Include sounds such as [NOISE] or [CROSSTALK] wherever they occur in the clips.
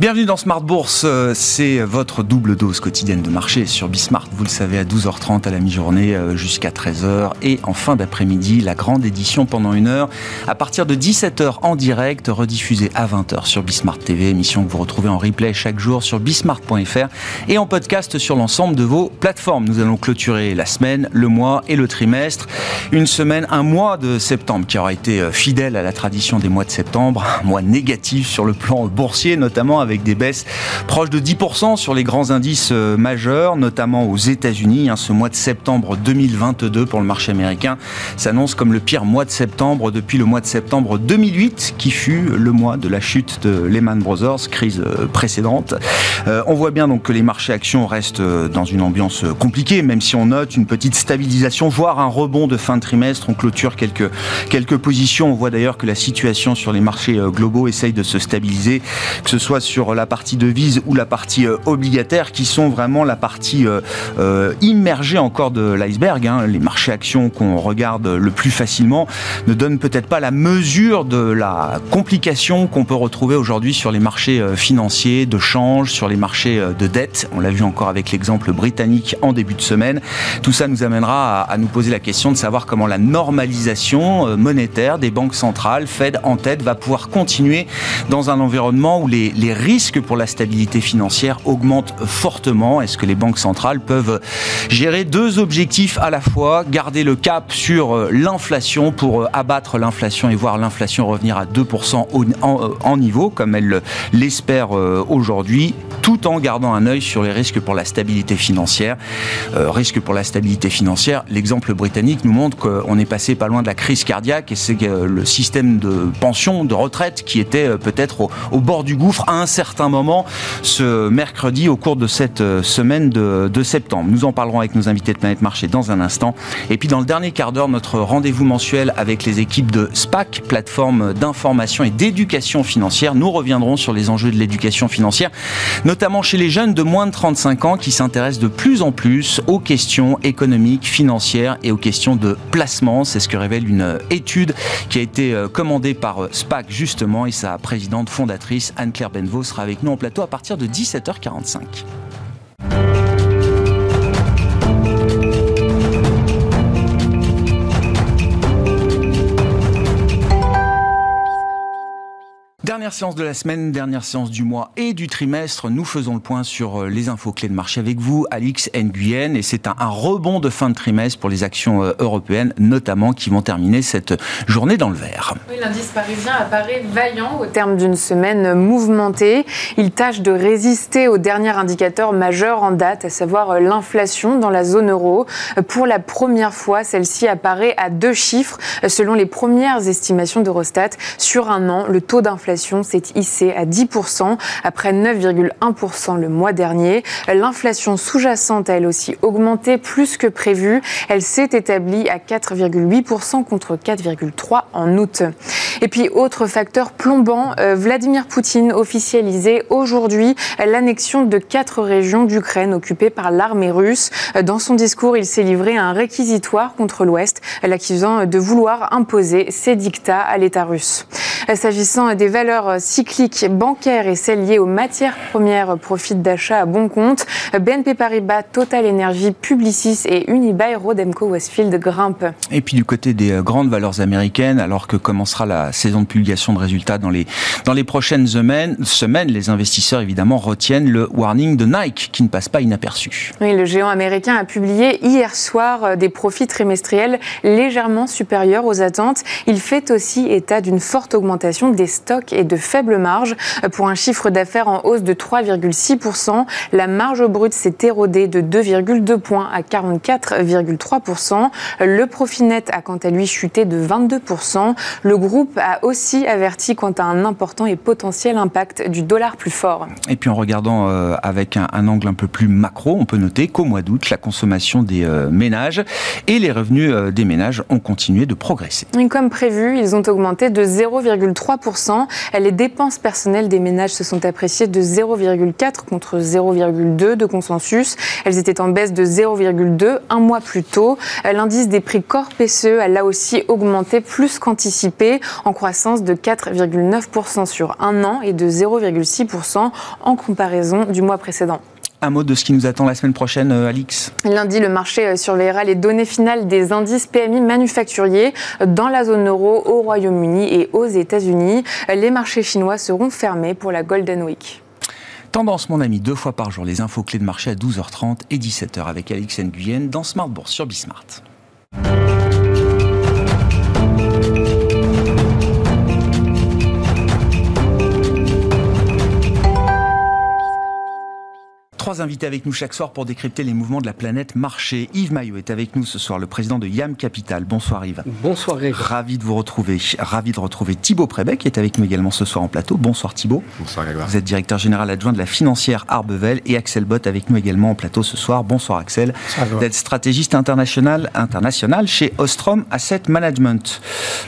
Bienvenue dans Smart Bourse, euh, c'est votre double dose quotidienne de marché sur Bismart, vous le savez, à 12h30 à la mi-journée euh, jusqu'à 13h et en fin d'après-midi, la grande édition pendant une heure à partir de 17h en direct, rediffusée à 20h sur Bismart TV, émission que vous retrouvez en replay chaque jour sur bismart.fr et en podcast sur l'ensemble de vos plateformes. Nous allons clôturer la semaine, le mois et le trimestre. Une semaine, un mois de septembre qui aura été euh, fidèle à la tradition des mois de septembre, un mois négatif sur le plan boursier notamment avec des baisses proches de 10% sur les grands indices euh, majeurs, notamment aux États-Unis. Hein, ce mois de septembre 2022 pour le marché américain s'annonce comme le pire mois de septembre depuis le mois de septembre 2008, qui fut le mois de la chute de Lehman Brothers, crise euh, précédente. Euh, on voit bien donc que les marchés actions restent dans une ambiance compliquée, même si on note une petite stabilisation, voire un rebond de fin de trimestre. On clôture quelques, quelques positions. On voit d'ailleurs que la situation sur les marchés globaux essaye de se stabiliser, que ce soit sur la partie devise ou la partie euh, obligataire qui sont vraiment la partie euh, euh, immergée encore de l'iceberg. Hein. Les marchés actions qu'on regarde le plus facilement ne donnent peut-être pas la mesure de la complication qu'on peut retrouver aujourd'hui sur les marchés financiers, de change, sur les marchés de dette. On l'a vu encore avec l'exemple britannique en début de semaine. Tout ça nous amènera à, nous poser la question de savoir comment la normalisation monétaire des banques centrales, Fed en tête, va pouvoir continuer dans un environnement où les, les risques risque pour la stabilité financière augmente fortement. Est-ce que les banques centrales peuvent gérer deux objectifs à la fois? Garder le cap sur euh, l'inflation pour euh, abattre l'inflation et voir l'inflation revenir à 2% euh, en niveau, comme elle l'espère aujourd'hui, tout en gardant un œil sur les risques pour la stabilité financière. risque pour la stabilité financière, l'exemple britannique nous montre qu'on est passé pas loin de la crise cardiaque et c'est le système de pension, de retraite qui était peut-être au, au bord du gouffre à un certain certain moment ce mercredi au cours de cette euh, semaine de, septembre. Nous en parlerons avec nos invités de Planète Marché dans un instant. Et puis dans le dernier quart d'heure, notre rendez-vous mensuel avec les équipes de SPAC, plateforme d'information et d'éducation financière. Nous reviendrons sur les enjeux de l'éducation financière, notamment chez les jeunes de moins de 35 ans qui s'intéressent de plus en plus aux questions économiques, financières et aux questions de placement. C'est ce que révèle une étude qui a été euh, commandée par euh, SPAC justement et sa présidente fondatrice Anne-Claire Benvos sera avec nous en plateau à partir de 17h45. Dernière séance de la semaine, dernière séance du mois et du trimestre. Nous faisons le point sur euh, les infos clés de marché avec vous, Alix Nguyen. Et c'est un, rebond de fin de trimestre pour les actions euh, européennes, notamment, qui vont terminer cette journée dans le vert. Oui, l'indice parisien apparaît vaillant au terme d'une semaine mouvementée. Il tâche de résister au dernier indicateur majeur en date, à savoir euh, l'inflation dans la zone euro. Pour la première fois, celle-ci apparaît à deux chiffres. Selon les premières estimations d'Eurostat, sur un an, le taux d'inflation s'est hissée à 10% après 9,1% le mois dernier. L'inflation sous-jacente a elle aussi augmenté plus que prévu. Elle s'est établie à 4,8% contre 4,3% en août. Et puis, autre facteur plombant, euh, Vladimir Poutine officialisait aujourd'hui l'annexion de quatre régions d'Ukraine occupées par l'armée russe. Dans son discours, il s'est livré à un réquisitoire contre l'Ouest, l'accusant de vouloir imposer ses dictats à l'État russe. S'agissant des valeurs cycliques bancaires et celles liées aux matières premières profitent d'achat à bon compte. BNP Paribas, Total Energy, Publicis et Unibail Rodemco Westfield grimpent. Et puis du côté des euh, grandes valeurs américaines, alors que commencera la saison de publication de résultats dans les, dans les prochaines semaines, semaines, les investisseurs évidemment retiennent le warning de Nike qui ne passe pas inaperçu. Oui, le géant américain a publié hier soir euh, des profits trimestriels légèrement supérieurs aux attentes. Il fait aussi état d'une forte augmentation des stocks et de faibles marges. Pour un chiffre d'affaires en hausse de 3,6%, la marge brute s'est érodée de 2,2 points à 44,3%. Le profit net a quant à lui chuté de 22%. Le groupe a aussi averti quant à un important et potentiel impact du dollar plus fort. Et puis en regardant euh, avec un, angle un peu plus macro, on peut noter qu'au mois d'août, la consommation des euh, ménages et les revenus euh, des ménages ont continué de progresser. comme prévu, ils ont augmenté de 0,3%. Les dépenses personnelles des ménages se sont appréciées de 0,4 contre 0,2 de consensus. Elles étaient en baisse de 0,2 un mois plus tôt. L'indice des prix corps PCE a là aussi augmenté plus qu'anticipé en croissance de 4,9% sur un an et de 0,6% en comparaison du mois précédent. Un mot de ce qui nous attend la semaine prochaine, euh, Alix Lundi, le marché euh, surveillera les données finales des indices PMI manufacturiers dans la zone euro, au Royaume-Uni et aux États-Unis. Les marchés chinois seront fermés pour la Golden Week. Tendance, mon ami, deux fois par jour, les infos clés de marché à 12h30 et 17h avec Alix Nguyen dans Smart Bourse sur Bismart. Trois invités avec nous chaque soir pour décrypter les mouvements de la planète marché. Yves Maillot est avec nous ce soir, le président de YAM Capital. Bonsoir Yves. Bonsoir Grégoire. Ravi de vous retrouver. Ravi de retrouver Thibaut Prébet qui est avec nous également ce soir en plateau. Bonsoir Thibaut. Bonsoir Grégoire. Vous êtes directeur général adjoint de la financière Arbevel et Axel Bott avec nous également en plateau ce soir. Bonsoir Axel. Vous êtes stratégiste international, international chez Ostrom Asset Management.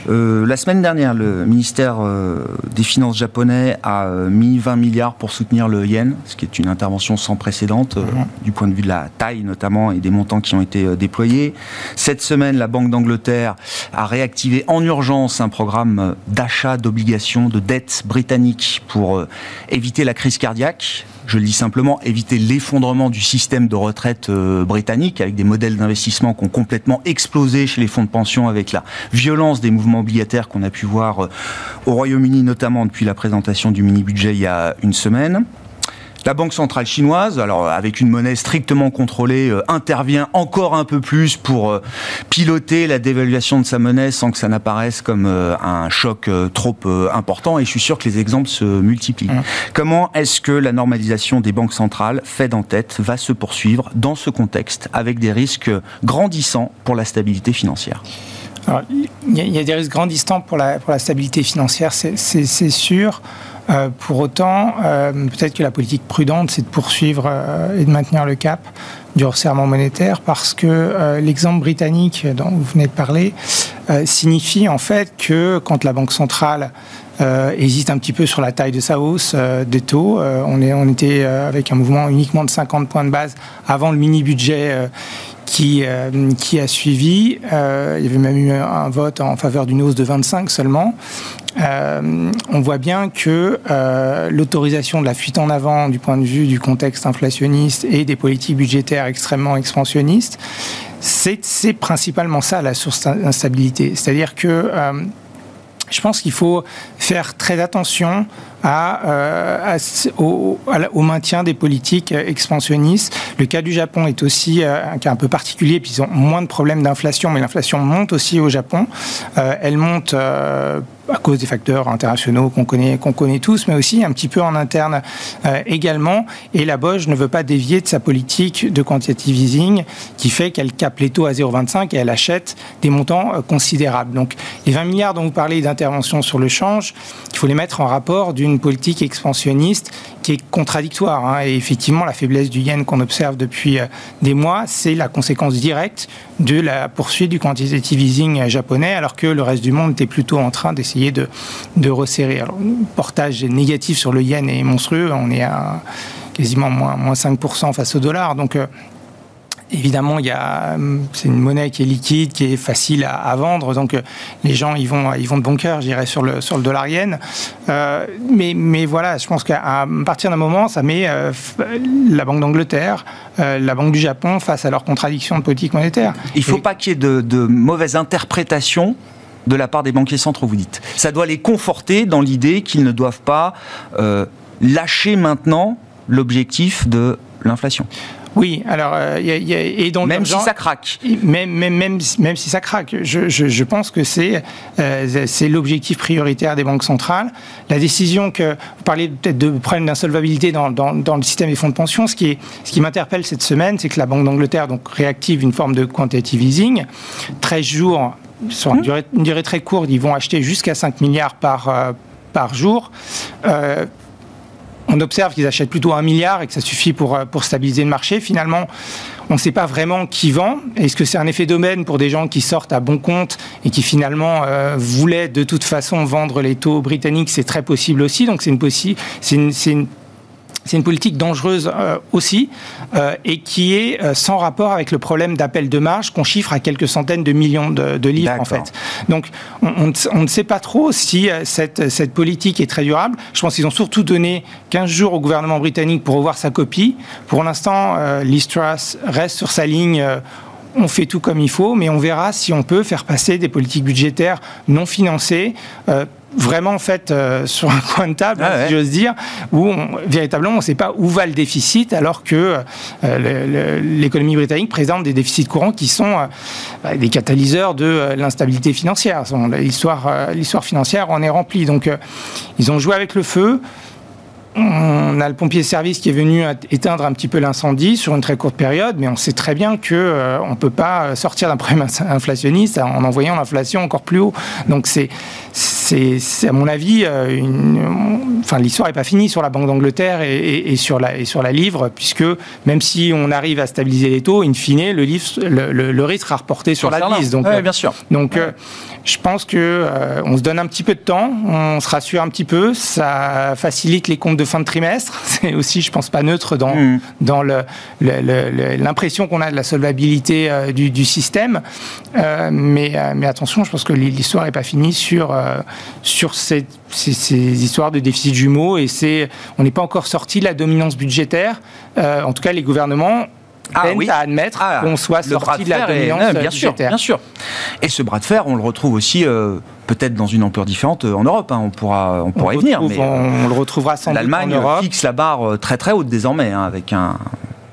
Euh, la semaine dernière, le ministère euh, des Finances japonais a euh, mis 20 milliards pour soutenir le yen, ce qui est une intervention sans précédente euh, mhm. du point de vue de la taille notamment et des montants qui ont été euh, déployés. Cette semaine, la Banque d'Angleterre a réactivé en urgence un programme euh, d'achat d'obligations de dettes britanniques pour éviter la crise cardiaque je le dis simplement, éviter l'effondrement du système de retraite britannique avec des modèles d'investissement qui ont complètement explosé chez les fonds de pension avec la violence des mouvements obligataires qu'on a pu voir au Royaume-Uni notamment depuis la présentation du mini-budget il y a une semaine. La Banque centrale chinoise, alors avec une monnaie strictement contrôlée, euh, intervient encore un peu plus pour euh, piloter la dévaluation de sa monnaie sans que ça n'apparaisse comme euh, un choc trop important. Et je suis sûr que les exemples se multiplient. Mmh. Comment est-ce que la normalisation des banques centrales, Fed en tête, va se poursuivre dans ce contexte avec des risques grandissants pour la stabilité financière? Il y, a des risques grandissants pour la, pour la stabilité financière, c'est sûr. Euh, pour autant, euh, peut-être que la politique prudente, c'est de poursuivre euh, et de maintenir le cap du resserrement monétaire parce que l'exemple britannique dont vous venez de parler signifie en fait que quand la Banque centrale hésite un petit peu sur la taille de sa hausse des taux. on, est, on était avec un mouvement uniquement de 50 points de base avant le mini-budget qui, qui a suivi. il y avait même eu un vote en faveur d'une hausse de 25 seulement. Euh, on voit bien que euh, l'autorisation de la fuite en avant du point de vue du contexte inflationniste et des politiques budgétaires extrêmement expansionnistes, c'est principalement ça la source d'instabilité. C'est-à-dire que euh, je pense qu'il faut faire très attention à, au, maintien des politiques expansionnistes. Le cas du Japon est aussi un cas un peu particulier, puis ils ont moins de problèmes d'inflation, mais l'inflation monte aussi au Japon. elle monte à cause des facteurs internationaux qu'on connaît, qu'on connaît tous, mais aussi un petit peu en interne euh, également. Et la Bosch ne veut pas dévier de sa politique de quantitative easing qui fait qu'elle capte les taux à 0,25 et elle achète des montants euh, considérables. Donc les 20 milliards dont vous parlez d'intervention sur le change, il faut les mettre en rapport d'une politique expansionniste qui est contradictoire. Hein. Et effectivement, la faiblesse du yen qu'on observe depuis euh, des mois, c'est la conséquence directe de la poursuite du quantitative easing japonais, alors que le reste du monde était plutôt en train d'essayer de, de resserrer. Alors, le portage négatif sur le yen est monstrueux, on est à quasiment moins, moins 5% face au dollar. Donc, euh, Évidemment, il y a, c'est une monnaie qui est liquide, qui est facile à, vendre, donc euh, les gens ils vont, ils vont de bon cœur, je dirais, sur le, sur le dollar yen. Euh, mais, mais voilà, je pense qu'à partir d'un moment, ça met euh, la Banque d'Angleterre, la Banque du Japon face à leurs contradictions de politique monétaire. Il ne faut pas qu'il y ait de, de mauvaises interprétations de la part des banquiers centraux, vous dites. Ça doit les conforter dans l'idée qu'ils ne doivent pas lâcher maintenant l'objectif de l'inflation. Oui, alors, euh, y a, et donc même si ça craque. Même, même, même, même si ça craque, je, je, je pense que c'est euh, c'est l'objectif prioritaire des banques centrales. La décision que vous parlez peut-être de problème d'insolvabilité dans, dans, dans, le système des fonds de pension, ce qui, est, ce qui m'interpelle cette semaine, c'est que la Banque d'Angleterre donc réactive une forme de quantitative easing. 13 jours, sur une durée, une durée très courte, ils vont acheter jusqu'à 5 milliards par, euh, par jour. Euh, on observe qu'ils achètent plutôt un milliard et que ça suffit pour, pour stabiliser le marché. Finalement, on ne sait pas vraiment qui vend. Est-ce que c'est un effet domaine pour des gens qui sortent à bon compte et qui finalement voulaient de toute façon vendre les taux britanniques? C'est très possible aussi. Donc c'est une, une c'est une politique dangereuse euh, aussi euh, et qui est euh, sans rapport avec le problème d'appel de marge qu'on chiffre à quelques centaines de millions de, livres en fait. Donc on, ne sait pas trop si cette, cette politique est très durable. Je pense qu'ils ont surtout donné 15 jours au gouvernement britannique pour revoir sa copie. Pour l'instant, l'Istras reste sur sa ligne on fait tout comme il faut, mais on verra si on peut faire passer des politiques budgétaires non financées vraiment en fait euh, [LAUGHS] sur un coin de table, ah si j'ose dire, où véritablement on ne sait pas où va le déficit, alors que euh, l'économie britannique présente des déficits courants qui sont euh, bah, des catalyseurs de l'instabilité financière. L'histoire, l'histoire financière en est remplie. Donc ils ont joué avec le feu on a le pompier service qui est venu éteindre un petit peu l'incendie sur une très courte période, mais on sait très bien que euh, on peut pas sortir d'un problème inflationniste en envoyant l'inflation encore plus haut. Donc c'est c'est à mon avis euh, une, enfin l'histoire n'est pas finie sur la Banque d'Angleterre et, sur la et sur la livre puisque même si on arrive à stabiliser les taux, in fine le, livre, le, risque sera reporté sur, la liste. Donc bien sûr. Donc je pense que on se donne un petit peu de temps, on se rassure un petit peu, ça facilite les comptes de fin de trimestre. [LAUGHS] C'est aussi, je pense, pas neutre dans, mm. dans l'impression qu'on a de la solvabilité euh, du, système. Euh, mais, euh, mais attention, je pense que l'histoire n'est pas finie sur, sur ces, ces, histoires de déficit jumeaux et on n'est pas encore sorti de la dominance budgétaire. en tout cas, les gouvernements ah, oui. à admettre ah, qu'on soit sorti de, la dominance bien Sûr, bien sûr. Et ce bras de fer, on le retrouve aussi peut-être dans une ampleur différente euh, en Europe. Hein. on pourra, on pourra y venir. Mais, on, le retrouvera sans L'Allemagne fixe la barre euh, très très haute désormais, hein, avec un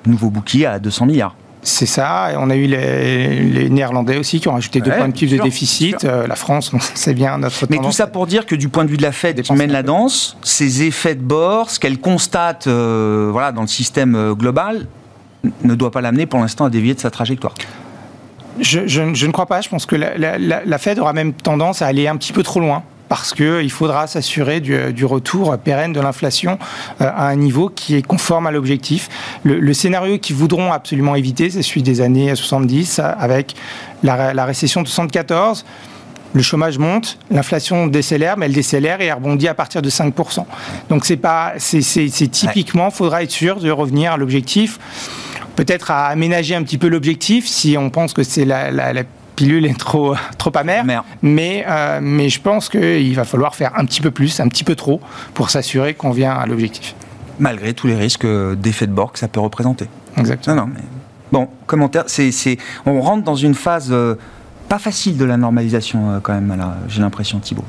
nouveau bouclier à 200 milliards. C'est ça. Et on a eu les, Néerlandais aussi qui ont rajouté deux points de PIB de déficit. Euh, la France, c'est bien notre Mais tout ça pour dire que du point de vue de la Fed qui mène la danse, ces effets de bord, ce qu'elle constate voilà, dans le système global, ne doit pas l'amener pour l'instant à dévier de sa trajectoire. Je, ne crois pas. Je pense que la, Fed aura même tendance à aller un petit peu trop loin parce qu'il faudra s'assurer du, retour pérenne de l'inflation euh, à un niveau qui est conforme à l'objectif. Le, scénario qu'ils voudront absolument éviter, c'est celui des années 70 avec la, récession de 74 le chômage monte, l'inflation décélère, mais elle décélère et elle rebondit à partir de 5%. Donc c'est pas, c'est typiquement, il faudra être sûr de revenir à l'objectif peut-être à aménager un petit peu l'objectif si on pense que c'est la, pilule est trop, trop amère. Mais, euh, mais je pense qu'il va falloir faire un petit peu plus, un petit peu trop, pour s'assurer qu'on vient à l'objectif. Malgré tous les risques d'effet de bord que ça peut représenter. Exactement. Bon, commentaire, c'est, on rentre dans une phase euh, pas facile de la normalisation euh, quand même, j'ai l'impression, Thibault.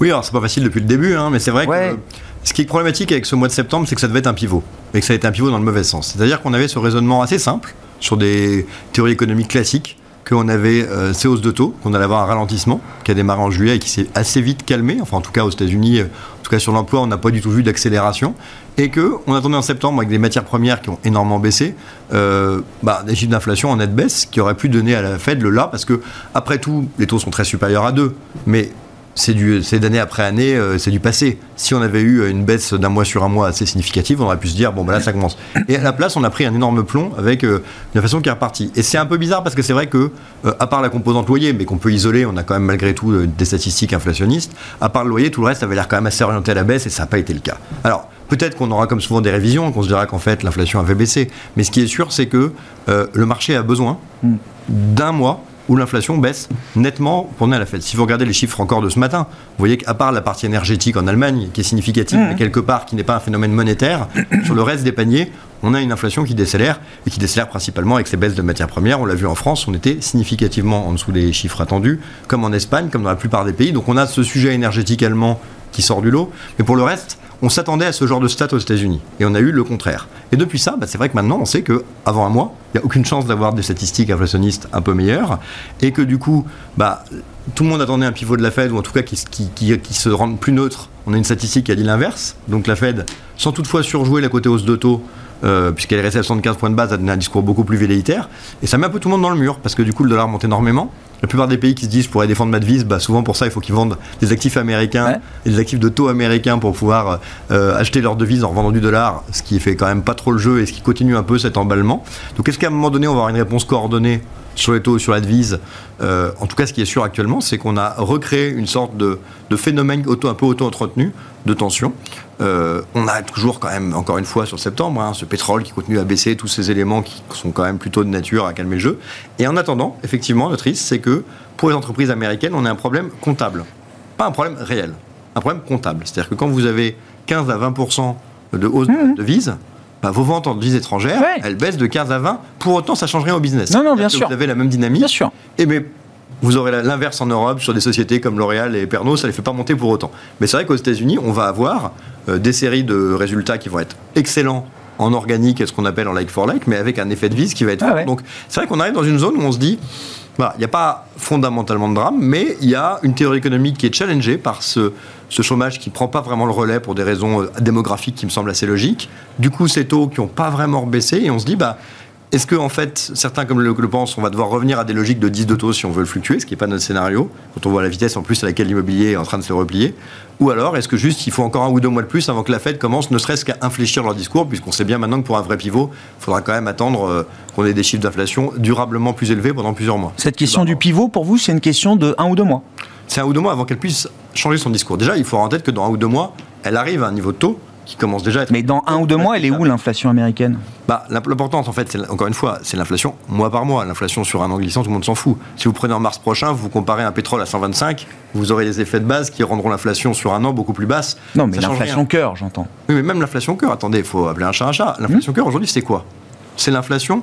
Oui, alors c'est pas facile depuis le début, hein, mais c'est vrai que ce qui est problématique avec ce mois de septembre, c'est que ça devait être un pivot, et que ça a été un pivot dans le mauvais sens. C'est-à-dire qu'on avait ce raisonnement assez simple sur des théories économiques classiques, qu'on avait euh, ces hausses de taux, qu'on allait avoir un ralentissement qui a démarré en juillet et qui s'est assez vite calmé. Enfin, en tout cas, aux États-Unis, euh, en tout cas sur l'emploi, on n'a pas du tout vu d'accélération. Et qu'on attendait en septembre avec des matières premières qui ont énormément baissé, euh, bah, des chiffres d'inflation en nette baisse qui auraient pu donner à la Fed le là, parce que, après tout, les taux sont très supérieurs à 2. Mais c'est d'année après année, euh, c'est du passé. Si on avait eu une baisse d'un mois sur un mois assez significative, on aurait pu se dire, bon, ben là, ça commence. Et à la place, on a pris un énorme plomb avec euh, une façon qui est repartie. Et c'est un peu bizarre parce que c'est vrai que, euh, à part la composante loyer, mais qu'on peut isoler, on a quand même malgré tout des statistiques inflationnistes, à part le loyer, tout le reste avait l'air quand même assez orienté à la baisse et ça n'a pas été le cas. Alors, peut-être qu'on aura comme souvent des révisions, qu'on se dira qu'en fait, l'inflation avait baissé. Mais ce qui est sûr, c'est que le marché a besoin hmm. d'un mois où l'inflation baisse nettement pour à la Fed. Si vous regardez les chiffres encore de ce matin, vous voyez qu'à part la partie énergétique en Allemagne, qui est significative, mmh. mais quelque part qui n'est pas un phénomène monétaire, [COUGHS] sur le reste des paniers, on a une inflation qui décélère, et qui décélère principalement avec ces baisses de matières premières. On l'a vu en France, on était significativement en dessous des chiffres attendus, comme en Espagne, comme dans la plupart des pays. Donc on a ce sujet énergétique allemand qui sort du lot. Mais pour le reste, on s'attendait à ce genre de stats aux États-Unis. Et on a eu le contraire. Et depuis ça, bah, c'est vrai que maintenant, on sait qu'avant un mois, il n'y a aucune chance d'avoir des statistiques inflationnistes un peu meilleures. Et que du coup, bah, tout le monde attendait un pivot de la Fed, ou en tout cas qui, se rende plus neutre. On a une statistique qui a dit l'inverse. Donc la Fed, sans toutefois surjouer la côté hausse de taux, euh, puisqu'elle est restée à 75 points de base, a donné un discours beaucoup plus velléitaire. Et ça met un peu tout le monde dans le mur, parce que du coup, le dollar monte énormément. La plupart des pays qui se disent je pourrais défendre ma devise, bah souvent pour ça, il faut qu'ils vendent des actifs américains et des actifs de taux américains pour pouvoir euh, acheter leur devise en revendant du dollar, ce qui fait quand même pas trop le jeu et ce qui continue un peu cet emballement. Donc est-ce qu'à un moment donné, on va avoir une réponse coordonnée sur les taux, sur la devise. Euh, en tout cas, ce qui est sûr actuellement, c'est qu'on a recréé une sorte de, phénomène auto, un peu auto-entretenu de tension. Euh, on a toujours quand même, encore une fois, sur septembre, hein, ce pétrole qui continue à baisser, tous ces éléments qui sont quand même plutôt de nature à calmer le jeu. Et en attendant, effectivement, notre risque, c'est que pour les entreprises américaines, on a un problème comptable. Pas un problème réel, un problème comptable. C'est-à-dire que quand vous avez 15 à 20% de hausse de mmh. devise, bah, vos ventes en devises étrangères, elles baissent de 15 à 20. Pour autant, ça change rien au business. Non, non, bien sûr. Vous avez la même dynamique. Bien sûr. Et mais vous aurez l'inverse en Europe sur des sociétés comme L'Oréal et Pernod, ça ne les fait pas monter pour autant. Mais c'est vrai qu'aux États-Unis, on va avoir euh, des séries de résultats qui vont être excellents en organique ce qu'on appelle en like for like, mais avec un effet de vis qui va être ah Donc c'est vrai qu'on arrive dans une zone où on se dit, il n'y a pas fondamentalement de drame, mais il y a une théorie économique qui est challengée par ce, chômage qui ne prend pas vraiment le relais pour des raisons euh, démographiques qui me semblent assez logiques. Du coup, ces taux qui n'ont pas vraiment baissé, et on se dit, bah, est-ce que, en fait, certains comme le, le, pensent, on va devoir revenir à des logiques de 10 de taux si on veut le fluctuer, ce qui n'est pas notre scénario, quand on voit la vitesse en plus à laquelle l'immobilier est en train de se replier? Ou alors, est-ce que juste il faut encore un ou deux mois de plus avant que la Fed commence ne serait-ce qu'à infléchir leur discours, puisqu'on sait bien maintenant que pour un vrai pivot, il faudra quand même attendre euh, qu'on ait des chiffres d'inflation durablement plus élevés pendant plusieurs mois? Cette question du pivot, pour vous, c'est une question de un ou deux mois? C'est un ou deux mois avant qu'elle puisse changer son discours. Déjà, il faut avoir en tête que dans un ou deux mois, elle arrive à un niveau de taux qui commence déjà à être... Mais dans un ou deux mois, elle est où l'inflation américaine? bah, L'importance, en fait, encore une fois, c'est l'inflation mois par mois. L'inflation sur un an glissant, tout le monde s'en fout. Si vous prenez en mars prochain, vous comparez un pétrole à 125, vous aurez les effets de base qui rendront l'inflation sur un an beaucoup plus basse. Non, mais l'inflation cœur, j'entends. Oui, mais même l'inflation cœur, attendez, il faut appeler un chat un chat. L'inflation cœur, aujourd'hui, c'est quoi? C'est l'inflation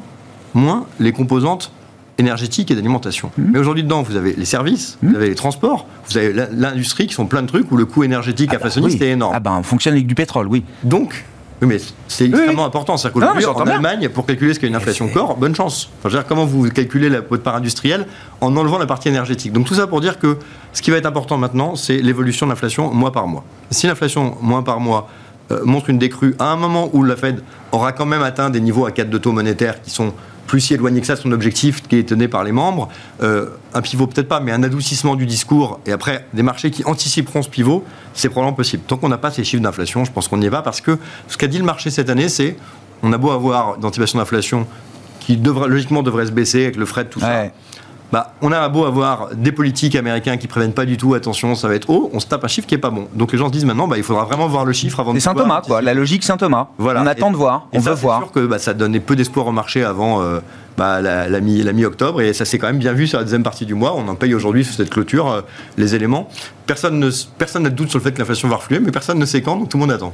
moins les composantes énergétique et d'alimentation. Mmh. Mais aujourd'hui, dedans, vous avez les services, mmh. vous avez les transports, vous avez l'industrie qui sont plein de trucs où le coût énergétique ah bah est énorme. Ah ben, on fonctionne avec du pétrole, oui. Donc, oui, mais c'est extrêmement important. C'est-à-dire qu'aujourd'hui, en Allemagne, pour calculer ce qu'est une inflation corps, bonne chance. Enfin, je veux dire, comment vous calculez la, votre part industrielle en enlevant la partie énergétique? Donc tout ça pour dire que ce qui va être important maintenant, c'est l'évolution de l'inflation mois par mois. Si l'inflation mois par mois euh, montre une décrue à un moment où la Fed aura quand même atteint des niveaux à 4 de taux monétaires qui sont plus si éloigné que ça son objectif qui est tenu par les membres. Euh, un pivot peut-être pas, mais un adoucissement du discours et après des marchés qui anticiperont ce pivot, c'est probablement possible. Tant qu'on n'a pas ces chiffres d'inflation, je pense qu'on n'y est pas parce que ce qu'a dit le marché cette année, c'est on a beau avoir d'anticipation d'inflation qui logiquement devrait se baisser avec le fret, tout ça bah, on a beau avoir des politiques américains qui préviennent pas du tout, attention, ça va être haut, on se tape un chiffre qui est pas bon. Donc les gens se disent maintenant, bah, il faudra vraiment voir le chiffre avant de. Saint Thomas, quoi. La logique Saint Thomas. Voilà. On attend de voir, on veut voir. C'est sûr que bah, ça donnait peu d'espoir au marché avant euh, bah, la, la mi-octobre et ça s'est quand même bien vu sur la deuxième partie du mois. On en paye aujourd'hui sur cette clôture euh, les éléments. Personne ne personne n'a de doute sur le fait que l'inflation va refluer, mais personne ne sait quand, donc tout le monde attend.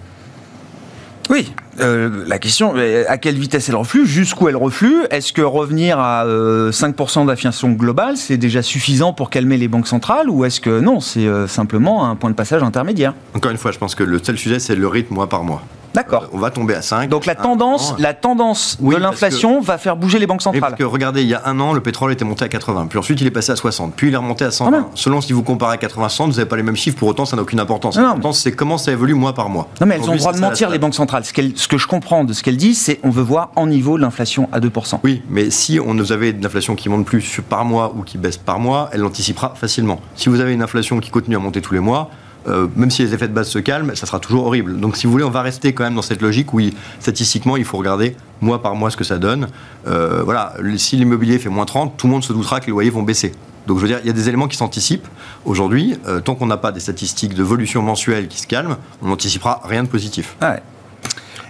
Oui, euh, la question, à quelle vitesse elle reflue, jusqu'où elle reflue Est-ce que revenir à 5% euh, d'inflation globale, c'est déjà suffisant pour calmer les banques centrales Ou est-ce que non, c'est euh, simplement un point de passage intermédiaire? Encore une fois, je pense que le seul sujet, c'est le rythme mois par mois. D'accord. On va tomber à 5. Donc la tendance, la tendance de l'inflation va faire bouger les banques centrales. parce que regardez, il y a un an, le pétrole était monté à 80, puis ensuite il est passé à 60, puis il est remonté à 120. Ah Selon si vous comparez à 80 100, vous n'avez pas les mêmes chiffres, pour autant ça n'a aucune importance. L'importance c'est comment ça évolue mois par mois. Non mais elles ont le droit de mentir les banques centrales. Ce, ce, que je comprends de ce qu'elles disent, c'est on veut voir en niveau l'inflation à 2%. Oui, mais si on nous avait de l'inflation qui monte plus par mois ou qui baisse par mois, elle l'anticipera facilement. Si vous avez une inflation qui continue à monter tous les mois, euh, même si les effets de base se calment, ça sera toujours horrible. Donc si vous voulez, on va rester quand même dans cette logique où statistiquement, il faut regarder mois par mois ce que ça donne. Euh, voilà, si l'immobilier fait moins 30, tout le monde se doutera que les loyers vont baisser. Donc je veux dire, il y a des éléments qui s'anticipent. Aujourd'hui, euh, tant qu'on n'a pas des statistiques de volution mensuelle qui se calment, on n'anticipera rien de positif.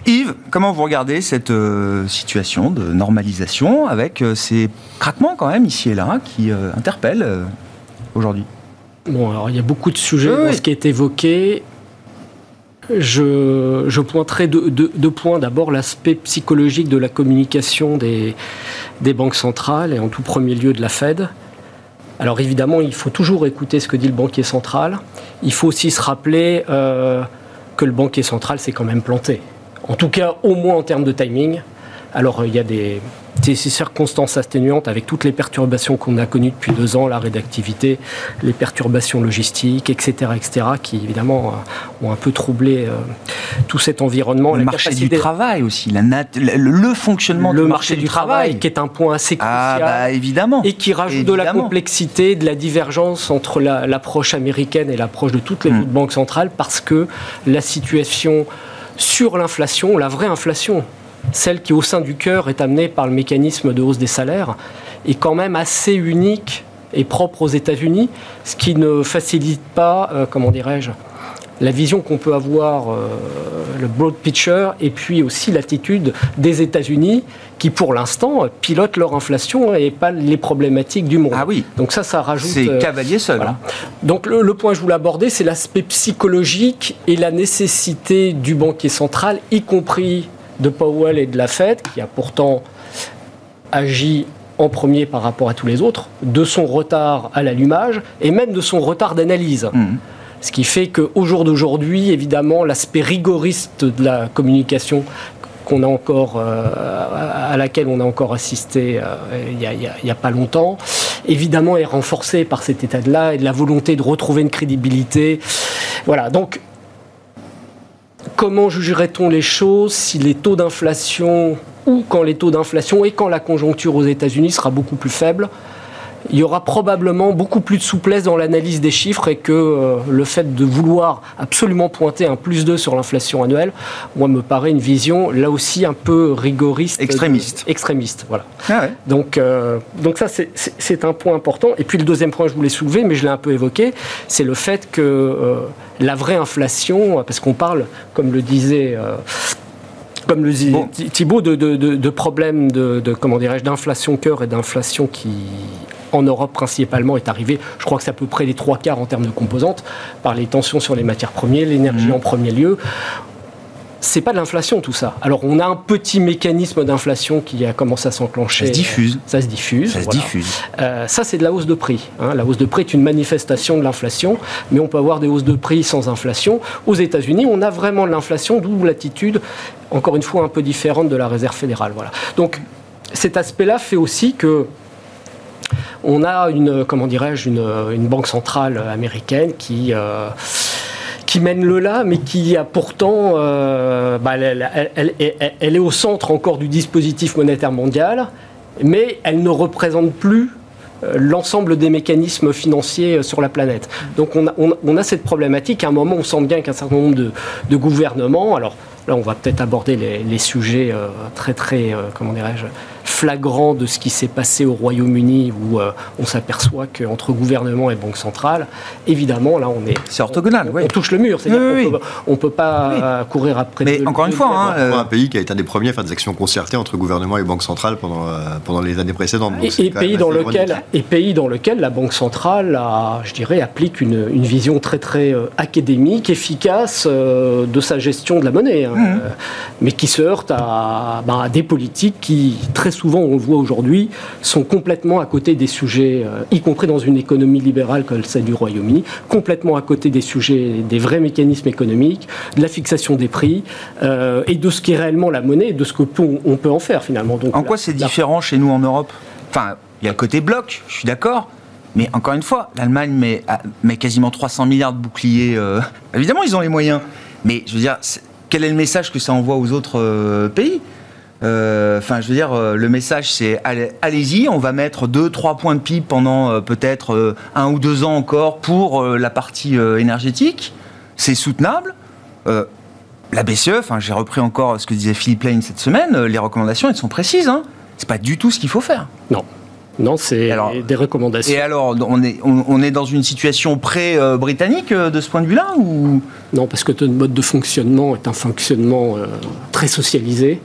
Yves, comment vous regardez cette situation de normalisation avec ces craquements quand même ici et là qui interpellent aujourd'hui? Bon, alors il y a beaucoup de sujets dans ce qui est évoqué. Je, je pointerai deux, points. D'abord, l'aspect psychologique de la communication des, des banques centrales et en tout premier lieu de la Fed. Alors évidemment, il faut toujours écouter ce que dit le banquier central. Il faut aussi se rappeler euh, que le banquier central s'est quand même planté. En tout cas, au moins en termes de timing. Alors, il y a des, ces circonstances atténuantes avec toutes les perturbations qu'on a connues depuis deux ans, l'arrêt d'activité, les perturbations logistiques, etc., etc., qui évidemment euh, ont un peu troublé euh, tout cet environnement. Le marché du travail aussi, la le, fonctionnement du marché, du travail, qui est un point assez ah, crucial, bah, évidemment, et qui rajoute de la complexité, de la divergence entre l'approche américaine et l'approche de toutes les hmm. banques centrales, parce que la situation sur l'inflation, la vraie inflation, celle qui au sein du cœur est amenée par le mécanisme de hausse des salaires, est quand même assez unique et propre aux États-Unis, ce qui ne facilite pas, euh, comment dirais-je, la vision qu'on peut avoir, euh, le broad picture, et puis aussi l'attitude des États-Unis qui, pour l'instant, pilotent leur inflation et pas les problématiques du monde. Ah oui. Donc ça, ça rajoute. C'est euh, cavalier seul. Hein. Donc le, le, point que je voulais aborder, c'est l'aspect psychologique et la nécessité du banquier central, y compris de Powell et de la Fed, qui a pourtant agi en premier par rapport à tous les autres, de son retard à l'allumage et même de son retard d'analyse. Mmh. Ce qui fait qu'au jour d'aujourd'hui, évidemment, l'aspect rigoriste de la communication qu'on a encore, euh, à laquelle on a encore assisté euh, il n'y a, a, pas longtemps, évidemment est renforcé par cet état-là et de la volonté de retrouver une crédibilité. Voilà, donc comment jugerait-on les choses si les taux d'inflation, ou quand les taux d'inflation et quand la conjoncture aux États-Unis sera beaucoup plus faible? Il y aura probablement beaucoup plus de souplesse dans l'analyse des chiffres et que euh, le fait de vouloir absolument pointer un plus 2 sur l'inflation annuelle, moi, me paraît une vision là aussi un peu rigoriste. Extrémiste. extrémiste, voilà. Ah donc, euh, donc ça, c'est un point important. Et puis le deuxième point que je voulais soulever, mais je l'ai un peu évoqué, c'est le fait que euh, la vraie inflation, parce qu'on parle, comme le disait comme le disait Thibault, de, de, de, problèmes de, comment dirais-je d'inflation cœur et d'inflation qui en Europe principalement est arrivé, je crois que c'est à peu près les trois quarts en termes de composantes, par les tensions sur les matières premières, l'énergie mmh. en premier lieu c'est pas de l'inflation tout ça. Alors on a un petit mécanisme d'inflation qui a commencé à s'enclencher. Ça se diffuse. Ça se diffuse. Ça se diffuse. Euh, ça c'est de la hausse de prix. Hein. La hausse de prix est une manifestation de l'inflation, mais on peut avoir des hausses de prix sans inflation. Aux États-Unis, on a vraiment de l'inflation, d'où l'attitude, encore une fois, un peu différente de la Réserve fédérale. Voilà. Donc cet aspect-là fait aussi que on a une, comment dirais-je, une, banque centrale américaine qui euh, qui mène le là, mais qui a pourtant, euh, bah, elle, est au centre encore du dispositif monétaire mondial, mais elle ne représente plus euh, l'ensemble des mécanismes financiers sur la planète. Donc on a, cette problématique. À un moment, on sent bien qu'un certain nombre de, de, gouvernements, alors là on va peut-être aborder les, sujets très très, comment dirais-je, flagrant de ce qui s'est passé au Royaume-Uni où euh, on s'aperçoit qu'entre gouvernement et banque centrale, évidemment, là, on est. C'est orthogonal, on, on, touche le mur. C'est-à-dire qu'on ne peut pas euh, courir après. Mais encore une fois, hein, euh, un pays qui a été un des premiers à faire des actions concertées entre gouvernement et banque centrale pendant, pendant les années précédentes. et, pays dans lequel, et pays dans lequel la banque centrale, a, je dirais, applique une, une vision très très académique, efficace de sa gestion de la monnaie, hein, mmh. mais qui se heurte à, bah, à des politiques qui très souvent, on le voit aujourd'hui, sont complètement à côté des sujets, euh, y compris dans une économie libérale comme celle du Royaume-Uni, complètement à côté des sujets, des vrais mécanismes économiques, de la fixation des prix euh, et de ce qui est réellement la monnaie, de ce que peut, on peut en faire finalement. Donc, en quoi c'est différent chez nous en Europe? Enfin, il y a le côté bloc, je suis d'accord. Mais encore une fois, l'Allemagne met, met, quasiment 300 milliards de boucliers. Euh, [LAUGHS] évidemment, ils ont les moyens. Mais je veux dire, quel est le message que ça envoie aux autres pays? Enfin, je veux dire, euh, le message, c'est allez-y, on va mettre 2-3 points de PIB pendant euh, peut-être un ou deux ans encore pour la partie énergétique. C'est soutenable. la BCE, enfin, j'ai repris encore ce que disait Philippe Lane cette semaine, les recommandations, elles sont précises. Hein. C'est pas du tout ce qu'il faut faire. Non. Non, c'est des recommandations. Et alors, on est, on, est dans une situation pré-britannique de ce point de vue-là ou? Non, parce que notre mode de fonctionnement est un fonctionnement très socialisé.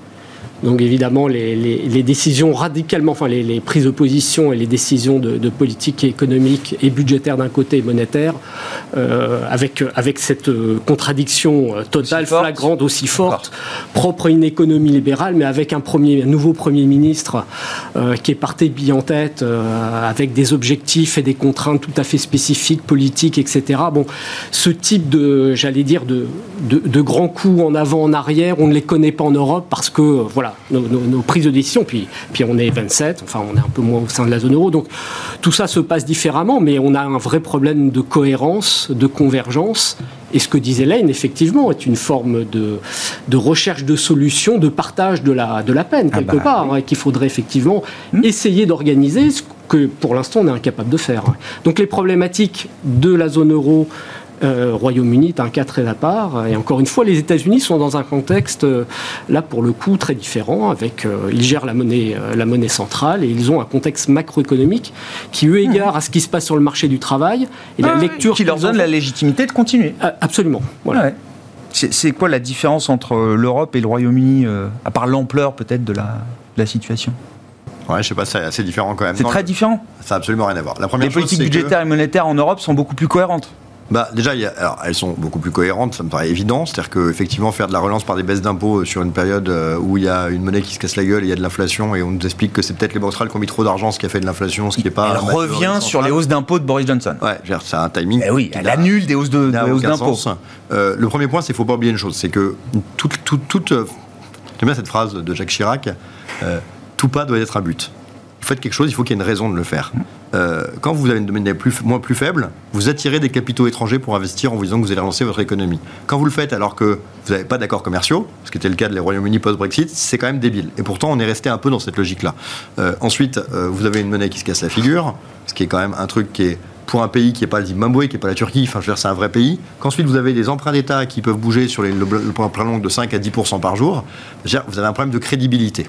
Donc évidemment, les, décisions radicalement, enfin les, prises de position et les décisions de, politique économique et budgétaire d'un côté et monétaire, euh, avec, avec cette euh, contradiction euh, totale, flagrante, aussi forte, propre à une économie libérale, mais avec un, premier, nouveau Premier ministre qui est parti bille en tête, avec des objectifs et des contraintes tout à fait spécifiques, politiques, etc. Bon, ce type de, j'allais dire, de, de, de grands coups en avant, en arrière, on ne les connaît pas en Europe parce que, voilà, voilà, nos, prises de décision. Puis, puis on est 27, enfin on est un peu moins au sein de la zone euro. Donc tout ça se passe différemment, mais on a un vrai problème de cohérence, de convergence. Et ce que disait Lane, effectivement, est une forme de, de recherche de solutions, de partage de la, de la peine, ah quelque bah part, hein, qu'il faudrait effectivement hmm. essayer d'organiser, ce que pour l'instant on est incapable de faire. Donc les problématiques de la zone euro, euh, Royaume-Uni est un cas très à part. Et encore une fois, les États-Unis sont dans un contexte, euh, là pour le coup, très différent. Avec, euh, ils gèrent la monnaie, la monnaie centrale et ils ont un contexte macroéconomique qui, eu égard à ce qui se passe sur le marché du travail et la ah lecture. Qui leur donne la légitimité de continuer. absolument. Voilà. C'est quoi la différence entre l'Europe et le Royaume-Uni, à part l'ampleur peut-être de la, la situation? Ouais, je sais pas, c'est assez différent quand même. C'est très différent. Ça n'a absolument rien à voir. La première Les politiques budgétaires et monétaires en Europe sont beaucoup plus cohérentes. Bah, déjà, alors, elles sont beaucoup plus cohérentes, ça me paraît évident. C'est-à-dire qu'effectivement, faire de la relance par des baisses d'impôts sur une période euh, où il y a une monnaie qui se casse la gueule, il y a de l'inflation, et on nous explique que c'est peut-être les banques centrales qui ont mis trop d'argent, ce qui a fait de l'inflation, ce qui n'est pas. Elle revient sur les hausses d'impôts de Boris Johnson. Ouais, c'est un timing. Eh oui, elle annule des hausses d'impôts. Euh, le premier point, c'est qu'il ne faut pas oublier une chose c'est que toute. toute, toute euh, J'aime bien cette phrase de Jacques Chirac tout pas doit être un but vous faites quelque chose, il faut qu'il y ait une raison de le faire. Euh, quand vous avez une domaine plus, moins plus faible, vous attirez des capitaux étrangers pour investir en vous disant que vous allez relancer votre économie. Quand vous le faites alors que vous n'avez pas d'accords commerciaux, ce qui était le cas de les Royaume-Uni post-Brexit, c'est quand même débile. Et pourtant, on est resté un peu dans cette logique-là. Euh, ensuite, euh, vous avez une monnaie qui se casse la figure, ce qui est quand même un truc qui est pour un pays qui n'est pas le Zimbabwe, qui n'est pas la Turquie, enfin je veux dire c'est un vrai pays, qu'ensuite vous avez des emprunts d'État qui peuvent bouger sur les, le, plan long de 5 à 10% par jour, vous avez un problème de crédibilité.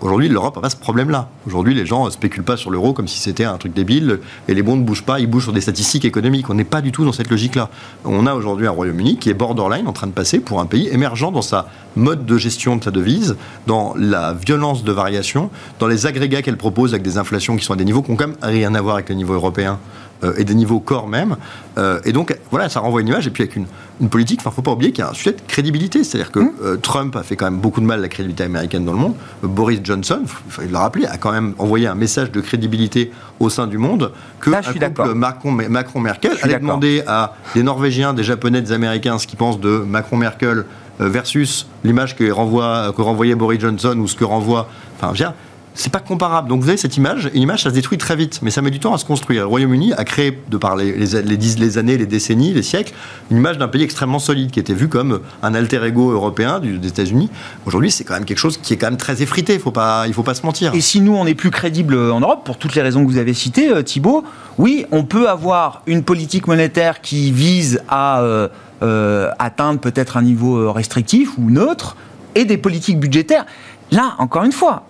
Aujourd'hui, l'Europe n'a pas ce problème-là. Aujourd'hui, les gens ne spéculent pas sur l'euro comme si c'était un truc débile et les bons ne bougent pas, ils bougent sur des statistiques économiques. On n'est pas du tout dans cette logique-là. On a aujourd'hui un Royaume-Uni qui est borderline en train de passer pour un pays émergent dans sa mode de gestion de sa devise, dans la violence de variation, dans les agrégats qu'elle propose avec des inflations qui sont à des niveaux qui n'ont quand même rien à voir avec le niveau européen et des niveaux corps même. Euh, et donc, voilà, ça renvoie une image. Et puis, avec une, une politique, il ne faut pas oublier qu'il y a un sujet de crédibilité. C'est-à-dire que mmh. euh, Trump a fait quand même beaucoup de mal à la crédibilité américaine dans le monde. Boris Johnson, il le rappeler, a quand même envoyé un message de crédibilité au sein du monde que Là, couple Macron-Merkel allait demander à des Norvégiens, des Japonais, des Américains ce qu'ils pensent de Macron-Merkel versus l'image que, renvoie, que renvoyait Boris Johnson ou ce que renvoie. Enfin, c'est pas comparable. Donc vous avez cette image, une image ça se détruit très vite, mais ça met du temps à se construire. Le Royaume-Uni a créé, de par les, années, les décennies, les siècles, une image d'un pays extrêmement solide, qui était vu comme un alter ego européen des États-Unis. Aujourd'hui, c'est quand même quelque chose qui est quand même très effrité, faut pas, il faut pas se mentir. Et si nous, on est plus crédible en Europe, pour toutes les raisons que vous avez citées, euh, Thibault, oui, on peut avoir une politique monétaire qui vise à euh, euh, atteindre peut-être un niveau restrictif ou neutre, et des politiques budgétaires. Là, encore une fois,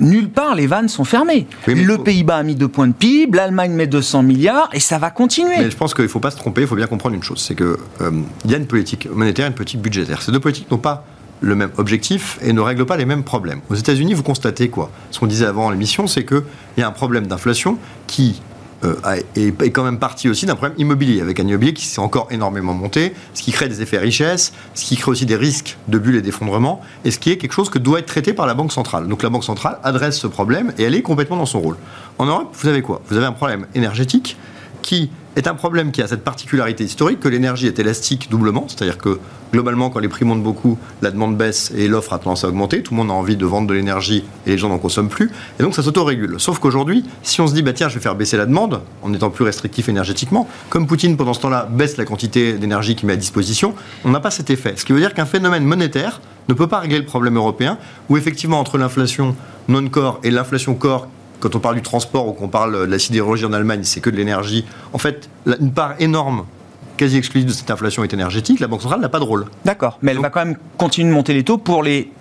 nulle part les vannes sont fermées. le Pays-Bas a mis deux points de PIB, l'Allemagne met 200 milliards et ça va continuer. Mais je pense qu'il ne faut pas se tromper, il faut bien comprendre une chose, c'est qu'il euh, y a une politique monétaire et une politique budgétaire. Ces deux politiques n'ont pas le même objectif et ne règlent pas les mêmes problèmes. Aux États-Unis, vous constatez quoi? Ce qu'on disait avant l'émission, c'est qu'il y a un problème d'inflation qui euh, est, quand même partie aussi d'un problème immobilier, avec un immobilier qui s'est encore énormément monté, ce qui crée des effets richesse, ce qui crée aussi des risques de bulles et d'effondrement, et ce qui est quelque chose que doit être traité par la Banque centrale. Donc la Banque centrale adresse ce problème et elle est complètement dans son rôle. En Europe, vous avez quoi? Vous avez un problème énergétique qui est un problème qui a cette particularité historique que l'énergie est élastique doublement, c'est-à-dire que globalement, quand les prix montent beaucoup, la demande baisse et l'offre a tendance à augmenter. Tout le monde a envie de vendre de l'énergie et les gens n'en consomment plus. Et donc ça s'autorégule. Sauf qu'aujourd'hui, si on se dit, bah tiens, je vais faire baisser la demande en étant plus restrictif énergétiquement, comme Poutine pendant ce temps-là baisse la quantité d'énergie qu'il met à disposition, on n'a pas cet effet. Ce qui veut dire qu'un phénomène monétaire ne peut pas régler le problème européen, où effectivement entre l'inflation non-core et l'inflation core quand on parle du transport ou qu'on parle de la sidérurgie en Allemagne, c'est que de l'énergie. En fait, une part énorme quasi exclusive de cette inflation est énergétique, la Banque centrale n'a pas de rôle. D'accord, mais elle va quand même continuer de monter les taux pour les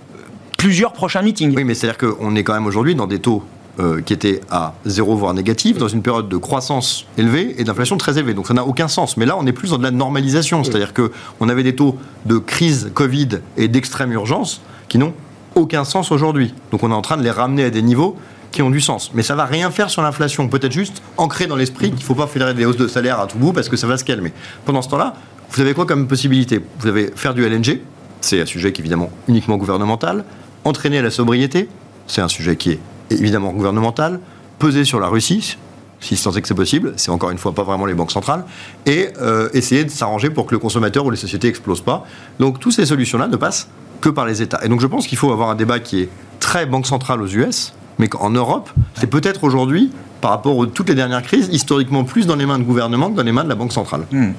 plusieurs prochains meetings. Oui, mais c'est-à-dire qu'on est quand même aujourd'hui dans des taux euh, qui étaient à zéro voire négatifs, dans une période de croissance élevée et d'inflation très élevée. Donc ça n'a aucun sens. Mais là, on est plus dans de la normalisation, c'est-à-dire qu'on avait des taux de crise Covid et d'extrême urgence qui n'ont aucun sens aujourd'hui. Donc on est en train de les ramener à des niveaux qui ont du sens. Mais ça va rien faire sur l'inflation. Peut-être juste ancrer dans l'esprit qu'il ne faut pas fédérer des hausses de salaire à tout bout parce que ça va se calmer. Pendant ce temps-là, vous avez quoi comme possibilité? Vous avez faire du LNG, c'est un sujet qui est évidemment uniquement gouvernemental. Entraîner la sobriété, c'est un sujet qui est évidemment gouvernemental. Peser sur la Russie, si est que c'est possible, c'est encore une fois pas vraiment les banques centrales, et euh, essayer de s'arranger pour que le consommateur ou les sociétés explosent pas. Donc toutes ces solutions-là ne passent que par les États. Et donc je pense qu'il faut avoir un débat qui est très banque centrale aux US, mais qu'en Europe, c'est peut-être aujourd'hui, par rapport à toutes les dernières crises, historiquement plus dans les mains de gouvernement que dans les mains de la Banque centrale. Hmm.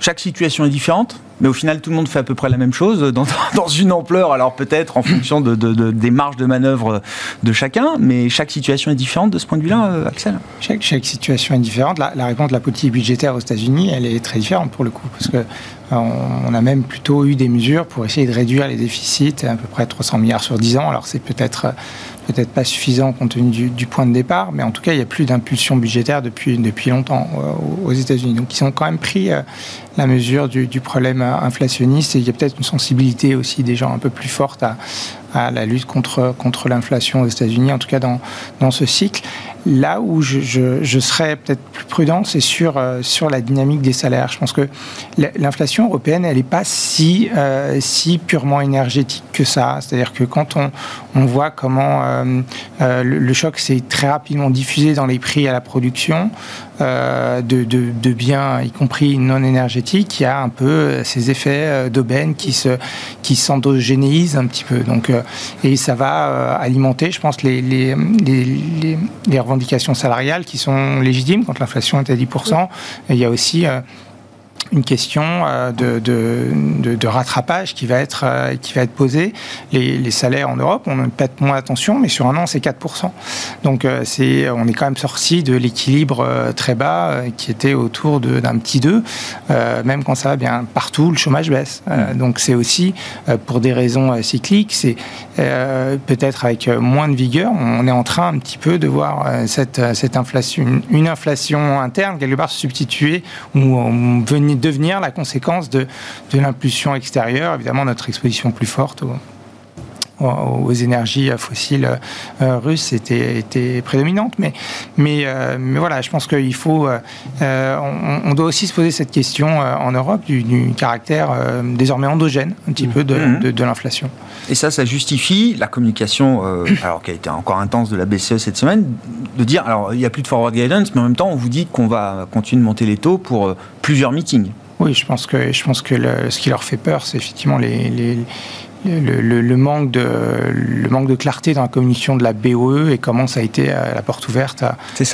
Chaque situation est différente mais au final, tout le monde fait à peu près la même chose dans, [LAUGHS] dans une ampleur, alors peut-être en fonction de, des marges de manœuvre de chacun, mais chaque situation est différente de ce point de vue-là, euh, Axel? Chaque, chaque, situation est différente. La, réponse de la politique budgétaire aux États-Unis, elle est très différente pour le coup, parce que on a même plutôt eu des mesures pour essayer de réduire les déficits, à peu près 300 milliards sur 10 ans. Alors c'est peut-être peut-être pas suffisant compte tenu du, point de départ, mais en tout cas, il n'y a plus d'impulsion budgétaire depuis, depuis longtemps euh, aux États-Unis. Donc, ils ont quand même pris euh, la mesure du, problème inflationniste et il y a peut-être une sensibilité aussi des gens un peu plus forte à, la lutte contre, contre l'inflation aux États-Unis, en tout cas dans, dans ce cycle. Là où je, je, serais peut-être plus prudent, c'est sur, euh, sur la dynamique des salaires. Je pense que l'inflation européenne, elle n'est pas si, euh, si purement énergétique que ça. C'est-à-dire que quand on, on voit comment euh, le, choc s'est très rapidement diffusé dans les prix à la production de, de, de, biens, y compris non énergétiques, il y a un peu ces effets d'aubaine qui se qui s'endogénéisent un petit peu. Donc, et ça va alimenter, je pense, les, les, les, les revendications salariales qui sont légitimes quand l'inflation est à 10%. il y a aussi euh, une question euh, de, de, de, rattrapage qui va être, euh, qui va être posée. Les, les salaires en Europe, on peut-être moins attention, mais sur un an, c'est 4%. Donc, euh, c'est, on est quand même sorti de l'équilibre très bas qui était autour d'un petit 2, même quand ça va bien. Partout, le chômage baisse. donc, c'est aussi pour des raisons cycliques, c'est peut-être avec moins de vigueur, on est en train un petit peu de voir cette, cette inflation, une, inflation interne quelque part se substituer ou venir devenir la conséquence de, l'impulsion extérieure, évidemment notre exposition plus forte aux, énergies fossiles euh, russes était, était, prédominante. Mais, mais, euh, mais, voilà, je pense qu'il faut. Euh, on, doit aussi se poser cette question en Europe du, caractère désormais endogène, un petit peu, mmh. de, de, l'inflation. Et ça, ça justifie la communication, alors qui a été encore intense de la BCE cette semaine, de dire alors il n'y a plus de forward guidance, mais en même temps, on vous dit qu'on va continuer de monter les taux pour plusieurs meetings. Oui, je pense que, je pense que ce qui leur fait peur, c'est effectivement les, les le, manque de, le manque de clarté dans la communication de la BOE et comment ça a été euh, la porte ouverte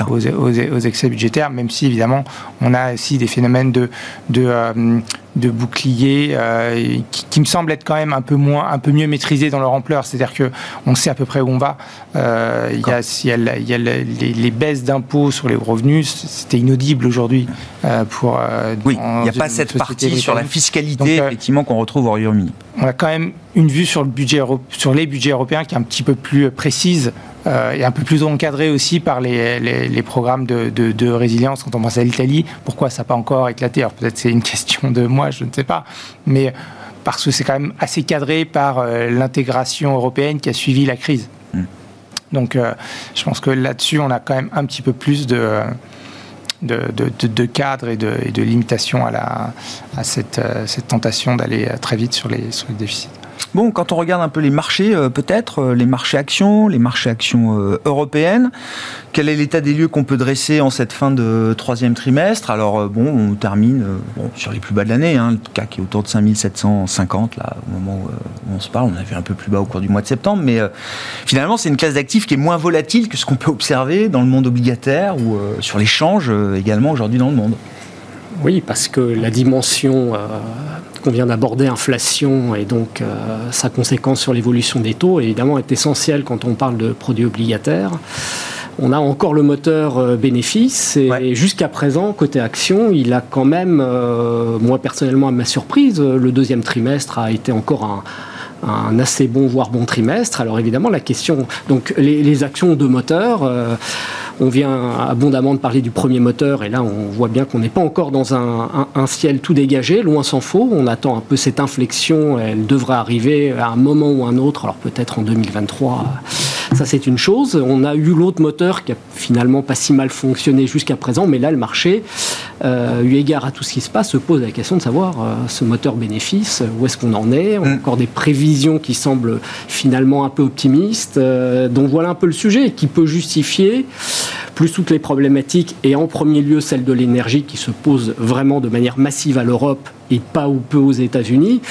Aux, aux, excès budgétaires, même si évidemment on a aussi des phénomènes de, de, euh, de boucliers euh, qui, me semblent être quand même un peu moins, un peu mieux maîtrisés dans leur ampleur. C'est-à-dire que on sait à peu près où on va. Euh, il y a, y a, les, baisses d'impôts sur les revenus, c'était inaudible aujourd'hui euh, pour. oui, il n'y a pas cette partie sur la fiscalité effectivement qu'on retrouve au Royaume-Uni. On a quand même une vue sur le budget sur les budgets européens qui est un petit peu plus précise euh, et un peu plus encadré aussi par les, les, programmes de, de, résilience quand on pense à l'Italie. Pourquoi ça n'a pas encore éclaté? Alors peut-être c'est une question de moi, je ne sais pas. Mais parce que c'est quand même assez cadré par euh, l'intégration européenne qui a suivi la crise. Mm. Donc euh, je pense que là-dessus, on a quand même un petit peu plus de... De, de, de, cadre et de, et de limitation à, la, à cette, cette tentation d'aller très vite sur les, sur les déficits. Bon, quand on regarde un peu les marchés, euh, peut-être, euh, les marchés actions, les marchés actions euh, européennes, quel est l'état des lieux qu'on peut dresser en cette fin de troisième trimestre? Alors, bon, on termine sur les plus bas de l'année, hein, le CAC est autour de 5750, là, au moment où, on se parle, on a vu un peu plus bas au cours du mois de septembre, mais finalement, c'est une classe d'actifs qui est moins volatile que ce qu'on peut observer dans le monde obligataire ou sur l'échange également aujourd'hui dans le monde. Oui, parce que la dimension qu'on vient d'aborder, inflation et donc euh, sa conséquence sur l'évolution des taux, évidemment, est essentielle quand on parle de produits obligataires. On a encore le moteur euh, bénéfice et jusqu'à présent, côté action, il a quand même, euh, moi personnellement à ma surprise, le deuxième trimestre a été encore un, un assez bon, voire bon trimestre. Alors évidemment, la question, donc les, actions de moteur, euh, on vient abondamment de parler du premier moteur, et là on voit bien qu'on n'est pas encore dans un, ciel tout dégagé, loin s'en faut. On attend un peu cette inflexion, elle devrait arriver à un moment ou un autre, alors peut-être en 2023. Ça, c'est une chose. On a eu l'autre moteur qui a finalement pas si mal fonctionné jusqu'à présent, mais là, le marché, euh, eu égard à tout ce qui se passe, se pose la question de savoir euh, ce moteur bénéfice, où est-ce qu'on en est? On a mm. encore des prévisions qui semblent finalement un peu optimistes. Euh, donc voilà un peu le sujet qui peut justifier plus toutes les problématiques, et en premier lieu celle de l'énergie qui se pose vraiment de manière massive à l'Europe et pas ou peu aux États-Unis,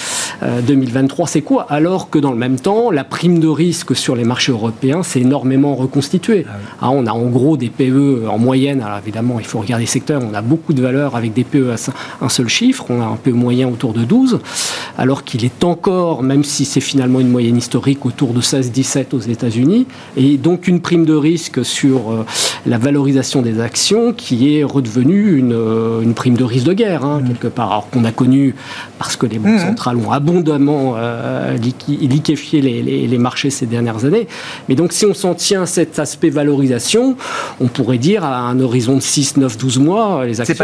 2023. C'est quoi Alors que dans le même temps, la prime de risque sur les marchés européens s'est énormément reconstituée? Ah ah, on a en gros des PE en moyenne, alors évidemment il faut regarder les secteurs, on a beaucoup de valeurs avec des PE à un seul chiffre, on a un PE moyen autour de 12, alors qu'il est encore, même si c'est finalement une moyenne historique, autour de 16-17 aux États-Unis, et donc une prime de risque sur euh, la valorisation des actions qui est redevenue une, euh, une prime de risque de guerre, hein, mmh. quelque part, alors qu'on a connu, parce que les banques mmh. centrales ont abondamment euh, liquéfié les, les, marchés ces dernières années. Mais donc si on s'en tient à cet aspect valorisation, on pourrait dire à un horizon de 6, 9, 12 mois, les actions...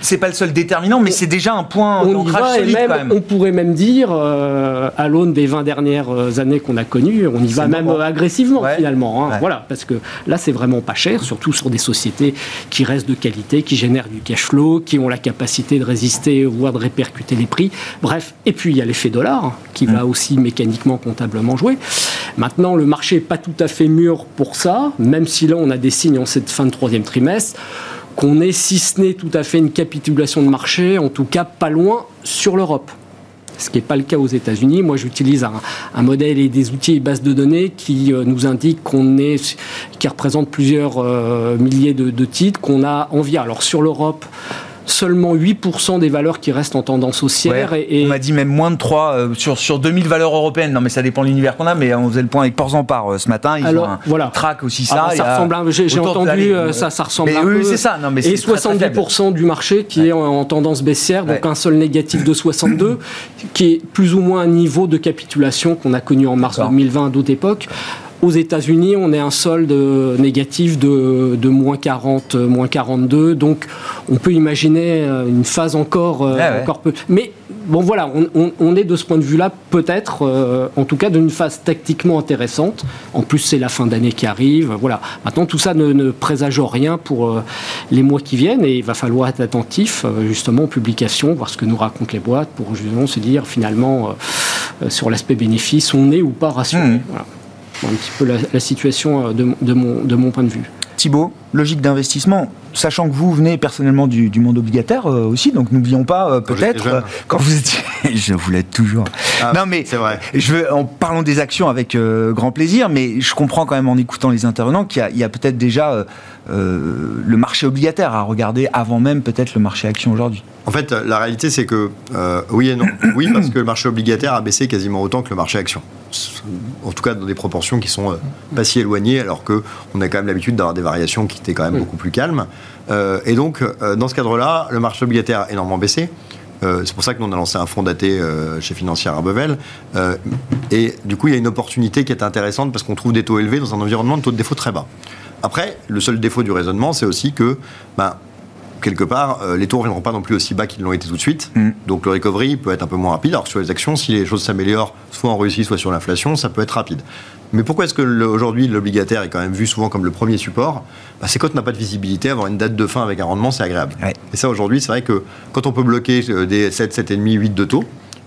C'est pas, pas, le seul déterminant, mais c'est déjà un point d'ancrage solide quand même. On pourrait même dire, à l'aune des 20 dernières années qu'on a connues, on y va même agressivement finalement. Hein. Voilà, parce que là c'est vraiment pas cher, surtout sur des sociétés qui restent de qualité, qui génèrent du cash flow, qui ont la capacité de résister, voire de répercuter les prix. Bref, et puis il y a l'effet dollar qui va mm. aussi mécaniquement, comptablement jouer. Maintenant, le marché n'est pas tout à fait mûr pour ça, même si là on a des signes en cette fin de troisième trimestre qu'on est, si ce n'est tout à fait une capitulation de marché, en tout cas pas loin sur l'Europe ce qui n'est pas le cas aux États-Unis. Moi, j'utilise un, modèle et des outils et bases de données qui euh, nous indiquent qu'on est, qui représentent plusieurs euh, milliers de, de titres qu'on a envie. Alors sur l'Europe, seulement 8% des valeurs qui restent en tendance haussière. et, On m'a dit même moins de 3 euh, sur, sur 2000 valeurs européennes. Non, mais ça dépend de l'univers qu'on a, mais on faisait le point avec Ports en part euh, ce matin. Ils Alors, ont un voilà. track aussi ça. ça ressemble j'ai entendu, euh, ça, ça ressemble mais un oui, c'est ça. Non, mais et 70% du marché qui est en, tendance baissière, donc un seul négatif de 62, [COUGHS] qui est plus ou moins un niveau de capitulation qu'on a connu en mars 2020 à d'autres époques. Aux États-Unis, on est un solde négatif de, de moins 40, moins 42. Donc, on peut imaginer euh, une phase encore, euh, encore peu. Mais bon, voilà, on, est de ce point de vue-là, peut-être, euh, en tout cas, d'une phase tactiquement intéressante. En plus, c'est la fin d'année qui arrive. Voilà. Maintenant, tout ça ne, présage rien pour les mois qui viennent et il va falloir être attentif, justement, aux publications, voir ce que nous racontent les boîtes pour justement se dire, finalement, sur l'aspect bénéfice, on est ou pas rassuré. Mmh. Voilà un petit peu la, situation euh, de, mon, de mon point de vue. Thibault, logique d'investissement, sachant que vous venez personnellement du, monde obligataire euh, aussi, donc n'oublions pas euh, peut-être quand vous étiez, [LAUGHS] je vous l'aide toujours. Ah, non mais c'est vrai. Je veux, en parlant des actions avec grand plaisir, mais je comprends quand même en écoutant les intervenants qu'il y a, peut-être déjà le marché obligataire à regarder avant même peut-être le marché action aujourd'hui. En fait, la réalité c'est que oui et non. [COUGHS] Oui parce que le marché obligataire a baissé quasiment autant que le marché action en tout cas dans des proportions qui sont euh, pas si éloignées, alors qu'on a quand même l'habitude d'avoir des variations qui étaient quand même beaucoup plus calmes. Euh, et donc, euh, dans ce cadre-là, le marché obligataire a énormément baissé. c'est pour ça que nous, on a lancé un fonds daté chez Financière à Bevel. et du coup, il y a une opportunité qui est intéressante parce qu'on trouve des taux élevés dans un environnement de taux de défaut très bas. Après, le seul défaut du raisonnement, c'est aussi que ben, quelque part, euh, les taux ne reviendront pas non plus aussi bas qu'ils l'ont été tout de suite. Mm. Donc le recovery peut être un peu moins rapide. Alors sur les actions, si les choses s'améliorent, soit en Russie, soit sur l'inflation, ça peut être rapide. Mais pourquoi est-ce que aujourd'hui l'obligataire est quand même vu souvent comme le premier support bah, C'est quand on n'a pas de visibilité, avoir une date de fin avec un rendement, c'est agréable. Et ça aujourd'hui, c'est vrai que quand on peut bloquer euh, des 7, 7,5, 8 de taux,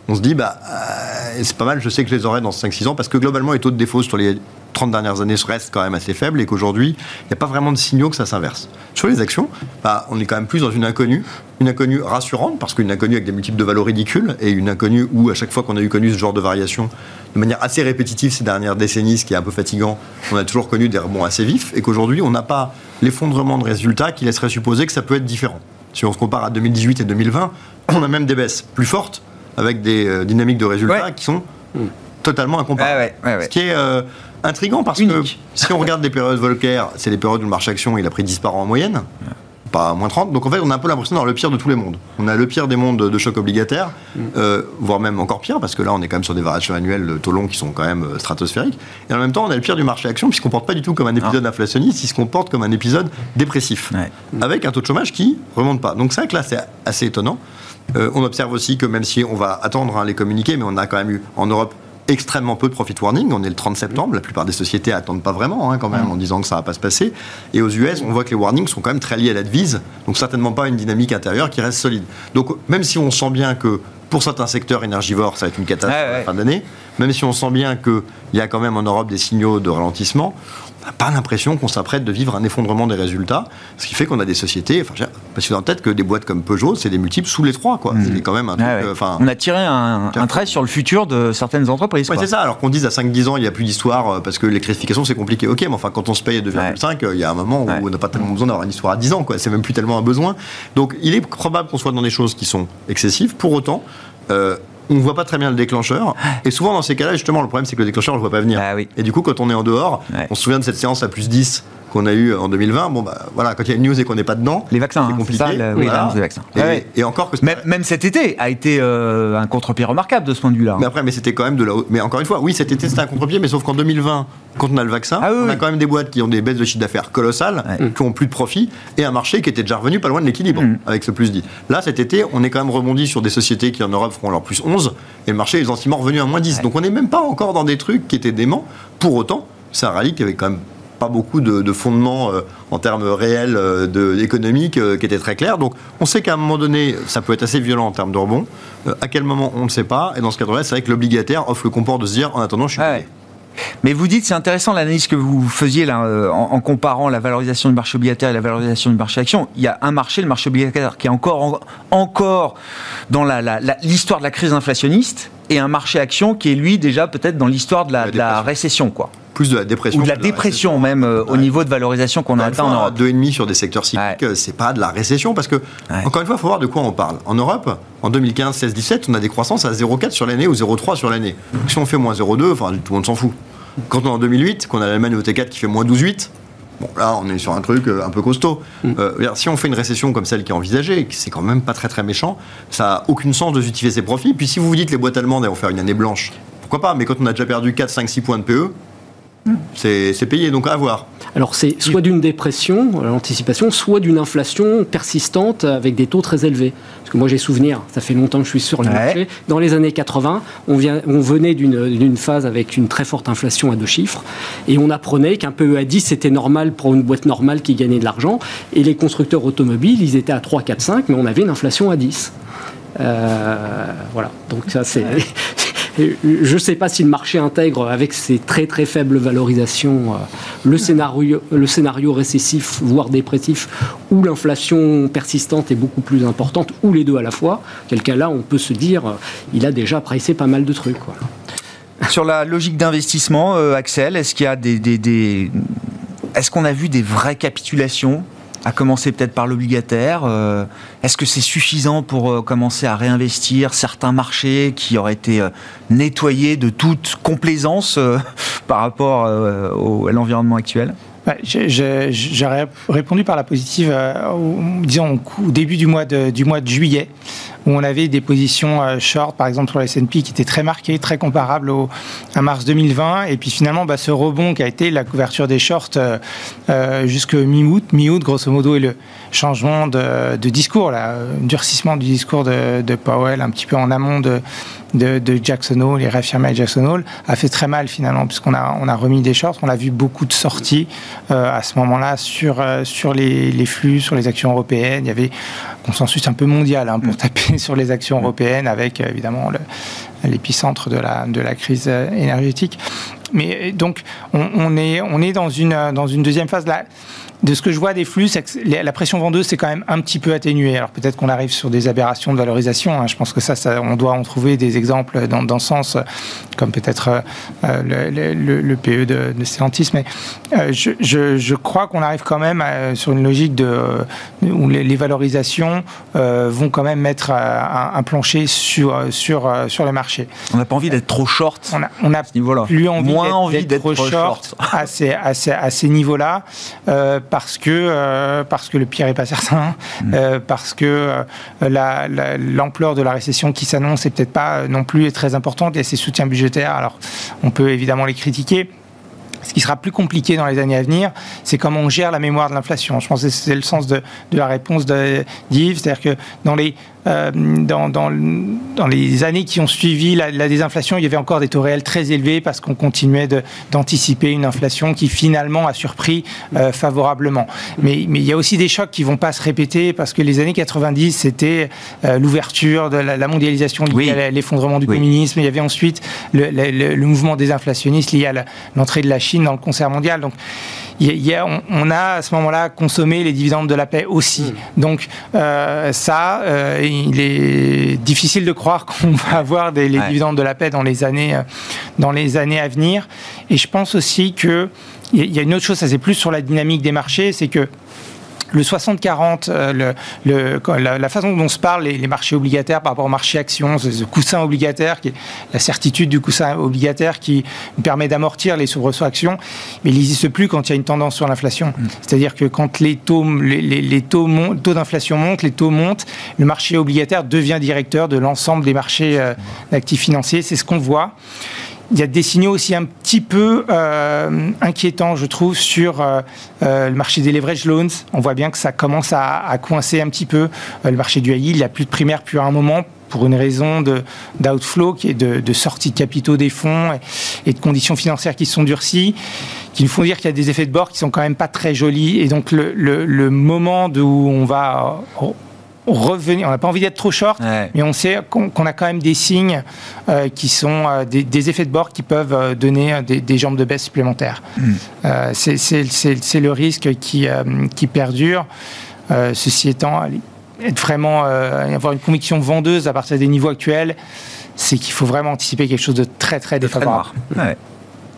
on se dit, bah, euh, c'est pas mal, je sais que je les aurai dans 5-6 ans, parce que globalement, les taux de défaut sur les 30 dernières années restent quand même assez faibles et qu'aujourd'hui, il n'y a pas vraiment de signaux que ça s'inverse. Sur les actions, bah, on est quand même plus dans une inconnue, une inconnue rassurante, parce qu'une inconnue avec des multiples de valeurs ridicules, et une inconnue où, à chaque fois qu'on a eu connu ce genre de variation, de manière assez répétitive ces dernières décennies, ce qui est un peu fatigant, on a toujours connu des rebonds assez vifs, et qu'aujourd'hui, on n'a pas l'effondrement de résultats qui laisserait supposer que ça peut être différent. Si on se compare à 2018 et 2020, on a même des baisses plus fortes, avec des euh, dynamiques de résultats qui sont totalement incomparables. ce qui est euh, intrigant parce que [LAUGHS] si on regarde des périodes Volcker, c'est les périodes où le marché action il a pris 10 par an en moyenne. Pas moins 30. Donc en fait, on a un peu l'impression d'avoir le pire de tous les mondes. On a le pire des mondes de choc obligataire, mm. euh, voire même encore pire, parce que là, on est quand même sur des variations annuelles de taux longs qui sont quand même euh, stratosphériques. Et en même temps, on a le pire du marché action, puisqu'on ne comporte pas du tout comme un épisode inflationniste, il se comporte comme un épisode dépressif, avec un taux de chômage qui remonte pas. Donc c'est vrai que là, c'est assez étonnant. Euh, on observe aussi que même si on va attendre hein, les communiquer, mais on a quand même eu en Europe extrêmement peu de profit warning. On est le 30 septembre, la plupart des sociétés attendent pas vraiment hein, quand même en disant que ça va pas se passer. Et aux US, on voit que les warnings sont quand même très liés à la devise, donc certainement pas une dynamique intérieure qui reste solide. Donc même si on sent bien que pour certains secteurs énergivores, ça va être une catastrophe à la fin d'année, même si on sent bien qu'il y a quand même en Europe des signaux de ralentissement, n'a pas l'impression qu'on s'apprête de vivre un effondrement des résultats, ce qui fait qu'on a des sociétés, enfin, parce que en tête que des boîtes comme Peugeot, c'est des multiples sous les trois, quoi. Mmh. C'est quand même un truc, euh, enfin. On a tiré un, trait sur le futur de certaines entreprises. Ouais, c'est ça. Alors qu'on dise à 5-10 ans, il n'y a plus d'histoire euh, parce que l'électrification c'est compliqué. Ok, mais enfin, quand on se paye à 2,5, euh, il y a un moment où on n'a pas tellement besoin d'avoir une histoire à 10 ans, quoi. C'est même plus tellement un besoin. Donc, il est probable qu'on soit dans des choses qui sont excessives. Pour autant, on ne voit pas très bien le déclencheur. Et souvent, dans ces cas-là, justement, le problème, c'est que le déclencheur, on ne le voit pas venir. Ah et du coup, quand on est en dehors, on se souvient de cette séance à plus 10 qu'on a eu en 2020, bon bah voilà, quand il y a une news et qu'on n'est pas dedans, les vaccins, c'est compliqué. Hein, ça, oui, voilà. des vaccins. Et, et, encore que même, même, cet été a été euh, un contre-pied remarquable de ce point de vue-là. Mais après, mais c'était quand même de la. Mais encore une fois, oui, cet été c'était un contre-pied, mais sauf qu'en 2020, quand on a le vaccin, ah, oui, on oui. a quand même des boîtes qui ont des baisses de chiffre d'affaires colossales, ouais. qui ont plus de profit, et un marché qui était déjà revenu pas loin de l'équilibre Mm. avec ce plus 10. Là, cet été, on est quand même rebondi sur des sociétés qui en Europe feront leur plus 11, et le marché est gentiment revenu à moins 10. Ouais. Donc on n'est même pas encore dans des trucs qui étaient déments. Pour autant, c'est un rallye qui avait quand même pas beaucoup de, de fondements euh, en termes réels euh, de, économiques euh, qui étaient très clairs. Donc on sait qu'à un moment donné, ça peut être assez violent en termes de rebond. Euh, à quel moment, on ne sait pas. Et dans ce cadre-là, c'est vrai que l'obligataire offre le confort de se dire, en attendant, je suis... Ouais. Mais vous dites, c'est intéressant l'analyse que vous faisiez là, euh, en, en, comparant la valorisation du marché obligataire et la valorisation du marché action. Il y a un marché, le marché obligataire, qui est encore, en, encore dans l'histoire la, la, de la crise inflationniste, et un marché action qui est lui déjà peut-être dans l'histoire de, la, de la récession, quoi plus de la dépression. Ou de la, dépression même euh, ouais. au niveau de valorisation qu'on a atteint en Europe. Deux et demi sur des secteurs cycliques, ouais. c'est pas de la récession parce que ouais. encore une fois, il faut voir de quoi on parle. En Europe, en 2015, 16, 17, on a des croissances à 0,4 sur l'année ou 0,3 sur l'année. Si on fait moins 0,2, enfin tout le monde s'en fout. Quand on est en 2008, qu'on a l'Allemagne au T4 qui fait moins 12,8. Bon, là, on est sur un truc un peu costaud. Mm. Euh, si on fait une récession comme celle qui est envisagée, c'est quand même pas très très méchant, ça n'a aucune sens de justifier ses profits. Puis si vous vous dites les boîtes allemandes elles vont faire une année blanche, pourquoi pas? Mais quand on a déjà perdu 4, 5, 6 points de PE, c'est payé, donc à voir. Alors c'est soit d'une dépression, l'anticipation, soit d'une inflation persistante avec des taux très élevés. Parce que moi j'ai souvenir, ça fait longtemps que je suis sur le ouais. marché, dans les années 80, on, vient, on venait d'une phase avec une très forte inflation à deux chiffres, et on apprenait qu'un PE à 10 c'était normal pour une boîte normale qui gagnait de l'argent, et les constructeurs automobiles, ils étaient à 3, 4, 5, mais on avait une inflation à 10. Euh, voilà, donc ça c'est... Je ne sais pas si le marché intègre, avec ses très très faibles valorisations, euh, le, scénario, récessif, voire dépressif, où l'inflation persistante est beaucoup plus importante, ou les deux à la fois. Quel cas là, on peut se dire, euh, il a déjà pricé pas mal de trucs. Sur la logique d'investissement, euh, Axel, est-ce qu'il y a. Est-ce qu'on a vu des vraies capitulations à commencer peut-être par l'obligataire. Euh, Est-ce que c'est suffisant pour euh, commencer à réinvestir certains marchés qui auraient été euh, nettoyés de toute complaisance [LAUGHS] par rapport à l'environnement actuel? J'aurais répondu par la positive, au, disons au début du mois de, du mois de juillet, où on avait des positions euh, short, par exemple sur le S&P, qui étaient très marquées, très comparables à mars 2020. Et puis finalement, bah, ce rebond qui a été la couverture des shorts euh, euh, jusque mi-août, mi-août grosso modo, et le changement de, de discours, là, durcissement du discours de, de, Powell, un petit peu en amont de, de, de Jackson Hole, les réaffirmés à Jackson Hole, a fait très mal finalement, puisqu'on a, on a remis des shorts, on a vu beaucoup de sorties euh, à ce moment-là sur, euh, sur les, les, flux, sur les actions européennes. Il y avait un consensus un peu mondial hein, pour taper [LAUGHS] sur les actions européennes, avec évidemment l'épicentre de la, de la crise énergétique. Mais donc, on, on, est, on est dans une, dans une deuxième phase. Là, de ce que je vois des flux, la pression vendeuse c'est quand même un petit peu atténuée. Alors peut-être qu'on arrive sur des aberrations de valorisation. Hein. Je pense que ça, ça, on doit en trouver des exemples dans, dans ce sens, comme peut-être euh, le, le, le, PE de, de Stellantis. Mais euh, je, je, je, crois qu'on arrive quand même à, sur une logique de où les, les valorisations euh, vont quand même mettre un, un, plancher sur sur sur le marché. On n'a pas envie d'être trop short. On a, on a plus envie moins envie d'être trop short, short. à ces à ces, à ces niveaux-là. Parce que euh, parce que le pire est pas certain, mmh. euh, parce que euh, l'ampleur de la récession qui s'annonce est peut-être pas non plus très importante et ces soutiens budgétaires. Alors, on peut évidemment les critiquer. Ce qui sera plus compliqué dans les années à venir, c'est comment on gère la mémoire de l'inflation. Je pense que c'est le sens de, de la réponse d'Yves, c'est-à-dire que dans les dans, dans, dans, les années qui ont suivi la, la, désinflation, il y avait encore des taux réels très élevés parce qu'on continuait d'anticiper une inflation qui finalement a surpris favorablement. Mais, mais il y a aussi des chocs qui vont pas se répéter parce que les années 90, c'était l'ouverture de la, mondialisation liée à l'effondrement du communisme. Il y avait ensuite le, le mouvement désinflationniste lié à l'entrée de la Chine dans le concert mondial. Donc, on, a à ce moment-là consommé les dividendes de la paix aussi. Mm. Donc euh, ça, euh, il est difficile de croire [LAUGHS] qu'on va avoir des, les dividendes de la paix dans les années, euh, dans les années à venir. Et je pense aussi que il y a une autre chose, ça c'est plus sur la dynamique des marchés, c'est que le 60-40, euh, le, la, façon dont on se parle, les, marchés obligataires par rapport au marché actions, ce coussin obligataire, qui est la certitude du coussin obligataire qui permet d'amortir les soubresauts actions, mais il n'existe plus quand il y a une tendance sur l'inflation. Mm. C'est-à-dire que quand les taux, les, taux, taux d'inflation montent, les taux montent, le marché obligataire devient directeur de l'ensemble des marchés euh, d'actifs financiers. C'est ce qu'on voit il y a des signaux aussi un petit peu euh, inquiétants, je trouve, sur euh, euh, le marché des leverage loans. On voit bien que ça commence à, coincer un petit peu. le marché du high il n'y a plus de primaire depuis un moment pour une raison d'outflow, qui est de, sortie de capitaux des fonds et, de conditions financières qui sont durcies, qui nous font dire qu'il y a des effets de bord qui sont quand même pas très jolis. Et donc le, le moment où on va revenir. On n'a pas envie d'être trop short, mais on sait qu'on a quand même des signes euh, qui sont euh, des, effets de bord qui peuvent euh, donner des, jambes de baisse supplémentaires. Hmm. C'est le risque qui, qui perdure. ceci étant, être vraiment avoir une conviction vendeuse à partir des niveaux actuels, c'est qu'il faut vraiment anticiper quelque chose de très très défavorable.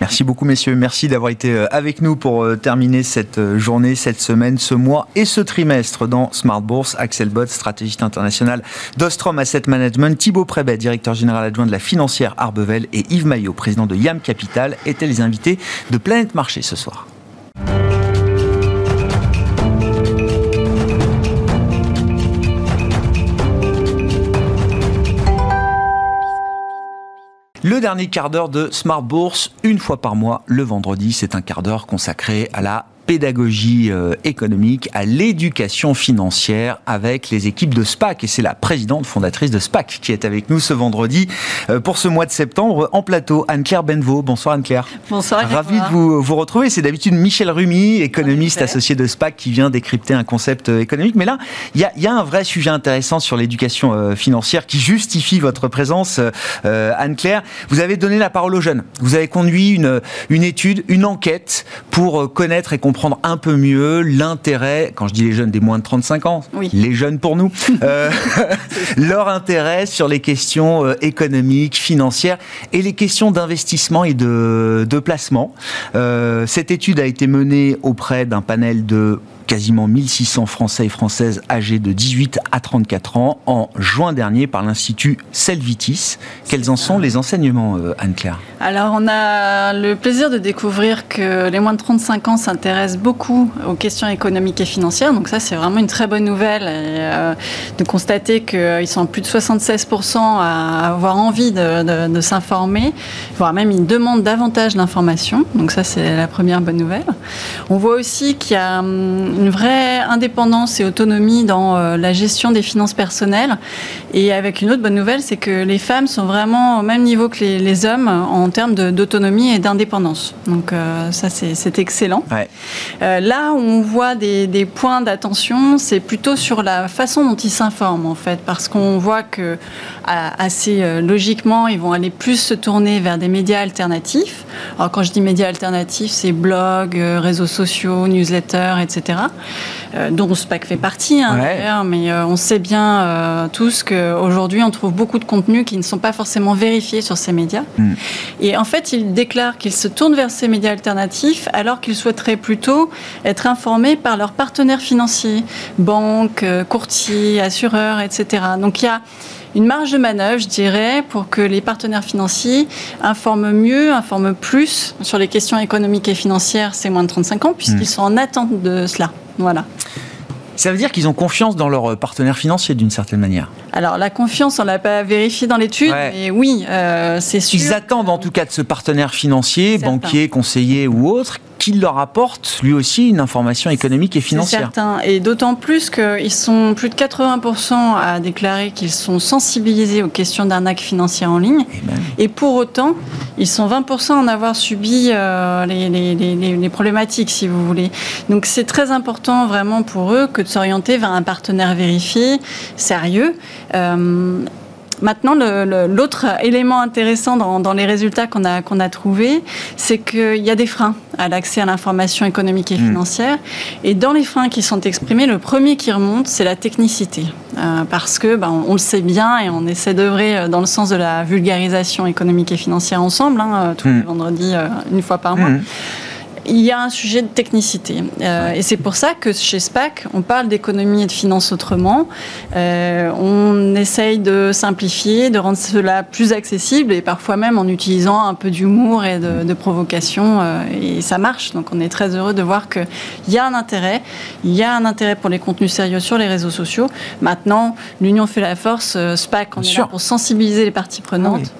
Merci beaucoup, messieurs. Merci d'avoir été euh, avec nous pour euh, terminer cette euh, journée, cette semaine, ce mois et ce trimestre dans Smart Bourse. Axel Bott, stratégiste international d'Ostrom Asset Management, Thibaut Prébet, directeur général adjoint de la financière Arbevel et Yves Maillot, président de YAM Capital, étaient les invités de Planète Marché ce soir. Le dernier quart d'heure de Smart Bourse, une fois par mois, le vendredi, c'est un quart d'heure consacré à la pédagogie euh, économique, à l'éducation financière avec les équipes de SPAC. Et c'est la présidente fondatrice de SPAC qui est avec nous ce vendredi euh, pour ce mois de septembre en plateau. Anne-Claire Benvaux. Bonsoir Anne-Claire. Bonsoir. Ravi de vous, vous retrouver. C'est d'habitude Michel Rumi, économiste associé de SPAC, qui vient décrypter un concept euh, économique. Mais là, il y a, un vrai sujet intéressant sur l'éducation financière qui justifie votre présence, Anne-Claire. Vous avez donné la parole aux jeunes. Vous avez conduit une, une étude, une enquête pour connaître et comprendre comprendre un peu mieux l'intérêt, quand je dis les jeunes des moins de 35 ans, les jeunes pour nous, [LAUGHS] euh, [LAUGHS] leur intérêt sur les questions euh, économiques, financières et les questions d'investissement et de, de placement. Euh, cette étude a été menée auprès d'un panel de quasiment 1600 Français et Françaises âgés de 18 à 34 ans en juin dernier par l'Institut Selvitis. Quels en sont les enseignements, euh, Anne-Claire? Alors, on a le plaisir de découvrir que les moins de 35 ans s'intéressent beaucoup aux questions économiques et financières. Donc ça, c'est vraiment une très bonne nouvelle. Euh, de constater qu'ils sont plus de 76% à avoir envie de, s'informer, voire même ils demandent davantage d'informations. Donc ça, c'est la première bonne nouvelle. On voit aussi qu'il y a hum, une vraie indépendance et autonomie dans euh, la gestion des finances personnelles. Et avec une autre bonne nouvelle, c'est que les femmes sont vraiment au même niveau que les, hommes en termes d'autonomie et d'indépendance. Donc euh, ça, c'est excellent. Euh, là où on voit des, des points d'attention, c'est plutôt sur la façon dont ils s'informent, en fait, parce qu'on voit que assez logiquement, ils vont aller plus se tourner vers des médias alternatifs. Alors quand je dis médias alternatifs, c'est blogs, réseaux sociaux, newsletters, etc. Euh, dont SPAC fait partie, hein, mais euh, on sait bien euh, tous qu'aujourd'hui, on trouve beaucoup de contenus qui ne sont pas forcément vérifiés sur ces médias. Hmm. Et en fait, ils déclarent qu'ils se tournent vers ces médias alternatifs alors qu'ils souhaiteraient plutôt être informés par leurs partenaires financiers, banques, courtiers, assureurs, etc. Donc il y a une marge de manœuvre, je dirais, pour que les partenaires financiers informent mieux, informent plus sur les questions économiques et financières, c'est moins de 35 ans, puisqu'ils hmm. sont en attente de cela. Voilà. Ça veut dire qu'ils ont confiance dans leurs partenaires financiers d'une certaine manière. Alors la confiance, on l'a pas vérifié dans l'étude, mais oui, euh, c'est sûr. Ils attendent en tout cas de ce partenaire financier, banquier, conseiller ou autre, qu'il leur apporte lui aussi une information économique et financière. Certain. Et d'autant plus qu'ils sont plus de 80% à déclarer qu'ils sont sensibilisés aux questions d'arnaque financière en ligne. Et, ben. et, pour autant, ils sont 20% à en avoir subi euh, les, les, les, les, problématiques, si vous voulez. Donc c'est très important vraiment pour eux que de s'orienter vers un partenaire vérifié, sérieux. Euh, Maintenant, l'autre élément intéressant dans, les résultats qu'on a, qu'on a trouvés, c'est qu'il y a des freins à l'accès à l'information économique et hmm. financière. Et dans les freins qui sont exprimés, le premier qui remonte, c'est la technicité. Euh, parce que, ben, on le sait bien et on essaie d'œuvrer euh, dans le sens de la vulgarisation économique et financière ensemble, hein, euh, tous les hmm. vendredis, une fois par mois. Hmm il y a un sujet de technicité. Euh, et c'est pour ça que chez SPAC, on parle d'économie et de finance autrement. Euh, on essaye de simplifier, de rendre cela plus accessible et parfois même en utilisant un peu d'humour et de, provocation. Euh, et ça marche. Donc on est très heureux de voir qu'il y a un intérêt. Il y a un intérêt pour les contenus sérieux sur les réseaux sociaux. Maintenant, l'union fait la force. SPAC, on est là pour sensibiliser les parties prenantes.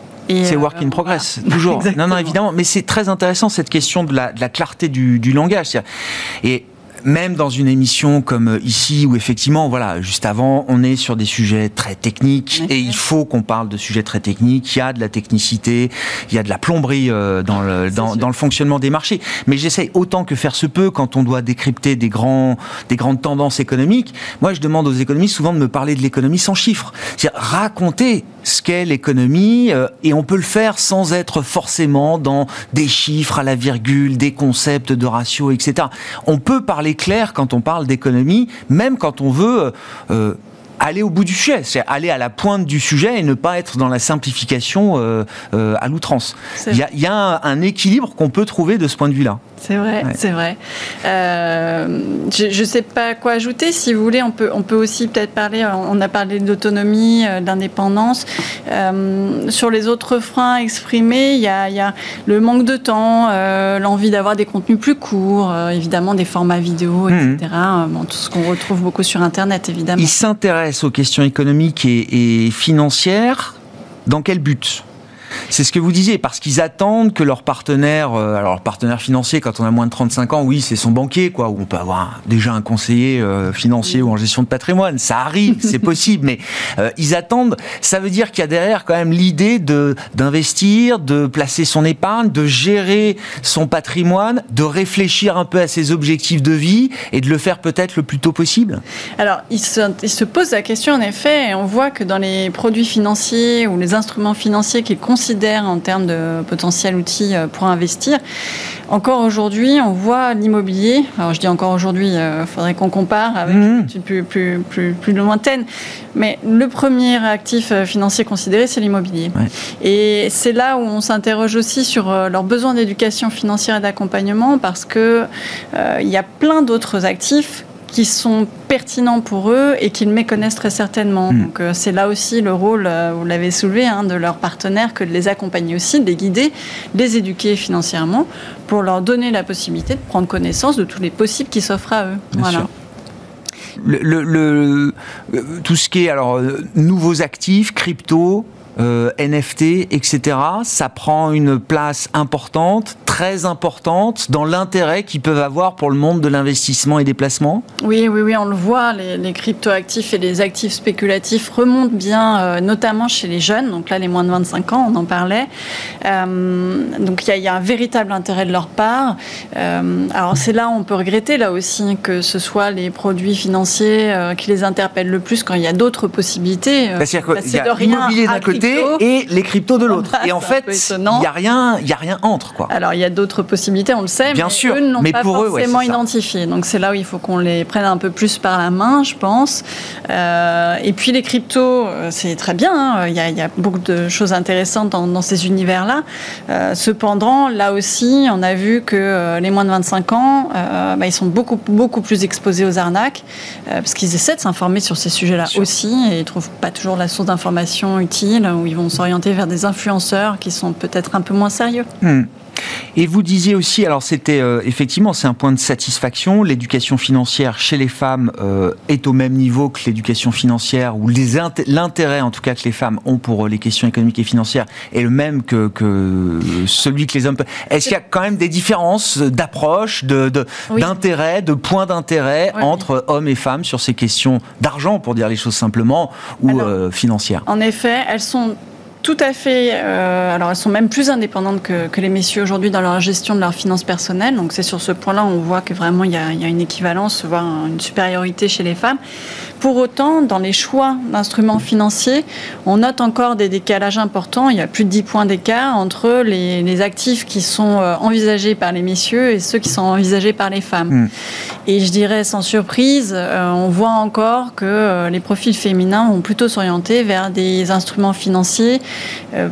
C'est work in progress, [LAUGHS] toujours. non, non, évidemment. Mais c'est très intéressant cette question de la, de la clarté du, du langage. Et même dans une émission comme ici, où effectivement, voilà, juste avant, on est sur des sujets très techniques et il faut qu'on parle de sujets très techniques. Il y a de la technicité, il y a de la plomberie euh, dans, le, dans, dans, le fonctionnement des marchés. Mais j'essaye autant que faire se peut quand on doit décrypter des, grands, des grandes tendances économiques. Moi, je demande aux économistes souvent de me parler de l'économie sans chiffres. C'est-à-dire raconter ce qu'est l'économie euh, et on peut le faire sans être forcément dans des chiffres à la virgule, des concepts de ratio, etc. On peut parler clair quand on parle d'économie, même quand on veut euh, aller au bout du sujet, c'est aller à la pointe du sujet et ne pas être dans la simplification euh, à l'outrance. Il y a, un équilibre qu'on peut trouver de ce point de vue-là. C'est vrai, c'est vrai. Euh, je ne sais pas quoi ajouter. Si vous voulez, on peut, on peut aussi peut-être parler. On a parlé d'autonomie, euh, d'indépendance. Euh, sur les autres freins exprimés, il y a, y a le manque de temps, l'envie d'avoir des contenus plus courts, évidemment des formats vidéo, etc. Mmh. tout ce qu'on retrouve beaucoup sur Internet, évidemment. Ils s'intéressent aux questions économiques et, financières. Dans quel but? C'est ce que vous disiez, parce qu'ils attendent que leur partenaire, euh, alors leur partenaire financier, quand on a moins de 35 ans, oui, c'est son banquier, quoi, ou on peut avoir déjà un conseiller euh, financier ou en gestion de patrimoine. Ça arrive, [LAUGHS] c'est possible, mais euh, ils attendent. Ça veut dire qu'il y a derrière quand même l'idée de d'investir, de placer son épargne, de gérer son patrimoine, de réfléchir un peu à ses objectifs de vie et de le faire peut-être le plus tôt possible. Alors, ils se, ils se posent la question en effet, et on voit que dans les produits financiers ou les instruments financiers qu'ils considère en termes de potentiel outil euh, pour investir. Encore aujourd'hui, on voit l'immobilier. Alors je dis encore aujourd'hui, il euh, faudrait qu'on compare avec mmh. une plus, plus, plus, plus lointaine. Mais le premier actif euh, financier considéré, c'est l'immobilier. Et c'est là où on s'interroge aussi sur leurs besoins d'éducation financière et d'accompagnement parce que il y a plein d'autres actifs qui sont pertinents pour eux et qu'ils méconnaissent très certainement. Hmm. Donc euh, c'est là aussi le rôle, euh, vous l'avez soulevé, hein, de leurs partenaires que de les accompagner aussi, de les guider, les éduquer financièrement pour leur donner la possibilité de prendre connaissance de tous les possibles qui s'offrent à eux. voilà. Le, euh, tout ce qui est alors nouveaux actifs, crypto, euh, NFT, etc. Ça prend une place importante, très importante, dans l'intérêt qu'ils peuvent avoir pour le monde de l'investissement et des placements Oui, oui, oui, on le voit. Les, les crypto-actifs et les actifs spéculatifs remontent bien, euh, notamment chez les jeunes. Donc là, les moins de 25 ans, on en parlait. Euh, donc il y, y, a un véritable intérêt de leur part. alors c'est là où on peut regretter, là aussi, que ce soit les produits financiers qui les interpellent le plus quand il y a d'autres possibilités. C'est-à-dire qu'il y a l'immobilier d'un côté et les cryptos de l'autre. et en fait, il n'y a rien, il y a rien entre quoi. Alors il y a d'autres possibilités, on le sait, Bien mais sûr, eux n'ont pas forcément identifié. Donc c'est là où il faut qu'on les prenne un peu plus par la main, je pense. Euh, et puis les cryptos, euh, c'est très bien. Hein. Il, y a, beaucoup de choses intéressantes dans, ces univers-là. Euh, cependant, là aussi, on a vu que les moins de 25 ans, bah, ils sont beaucoup beaucoup plus exposés aux arnaques parce qu'ils essaient de s'informer sur ces sujets-là aussi et ils trouvent pas toujours la source d'information utile où ils vont s'orienter vers des influenceurs qui sont peut-être un peu moins sérieux. Hmm. Et vous disiez aussi, alors c'était euh, effectivement c'est un point de satisfaction, l'éducation financière chez les femmes euh, est au même niveau que l'éducation financière ou l'intérêt en tout cas que les femmes ont pour euh, les questions économiques et financières est le même que, que celui que les hommes. Est-ce qu'il y a quand même des différences d'approche, d'intérêt, de, de points d'intérêt entre hommes et femmes sur ces questions d'argent pour dire les choses simplement ou financières? En effet, elles sont tout à fait. Euh, alors, elles sont même plus indépendantes que, que les messieurs aujourd'hui dans leur gestion de leurs finances personnelles. Donc, c'est sur ce point-là, on voit que vraiment il y, a, il y, a, une équivalence, voire une supériorité chez les femmes. Pour autant, dans les choix d'instruments financiers, on note encore des décalages importants. Il y a plus de 10 points d'écart entre les, les, actifs qui sont euh, envisagés par les messieurs et ceux qui sont envisagés par les femmes. Mmh. Et je dirais sans surprise, euh, on voit encore que euh, les profils féminins vont plutôt s'orienter vers des instruments financiers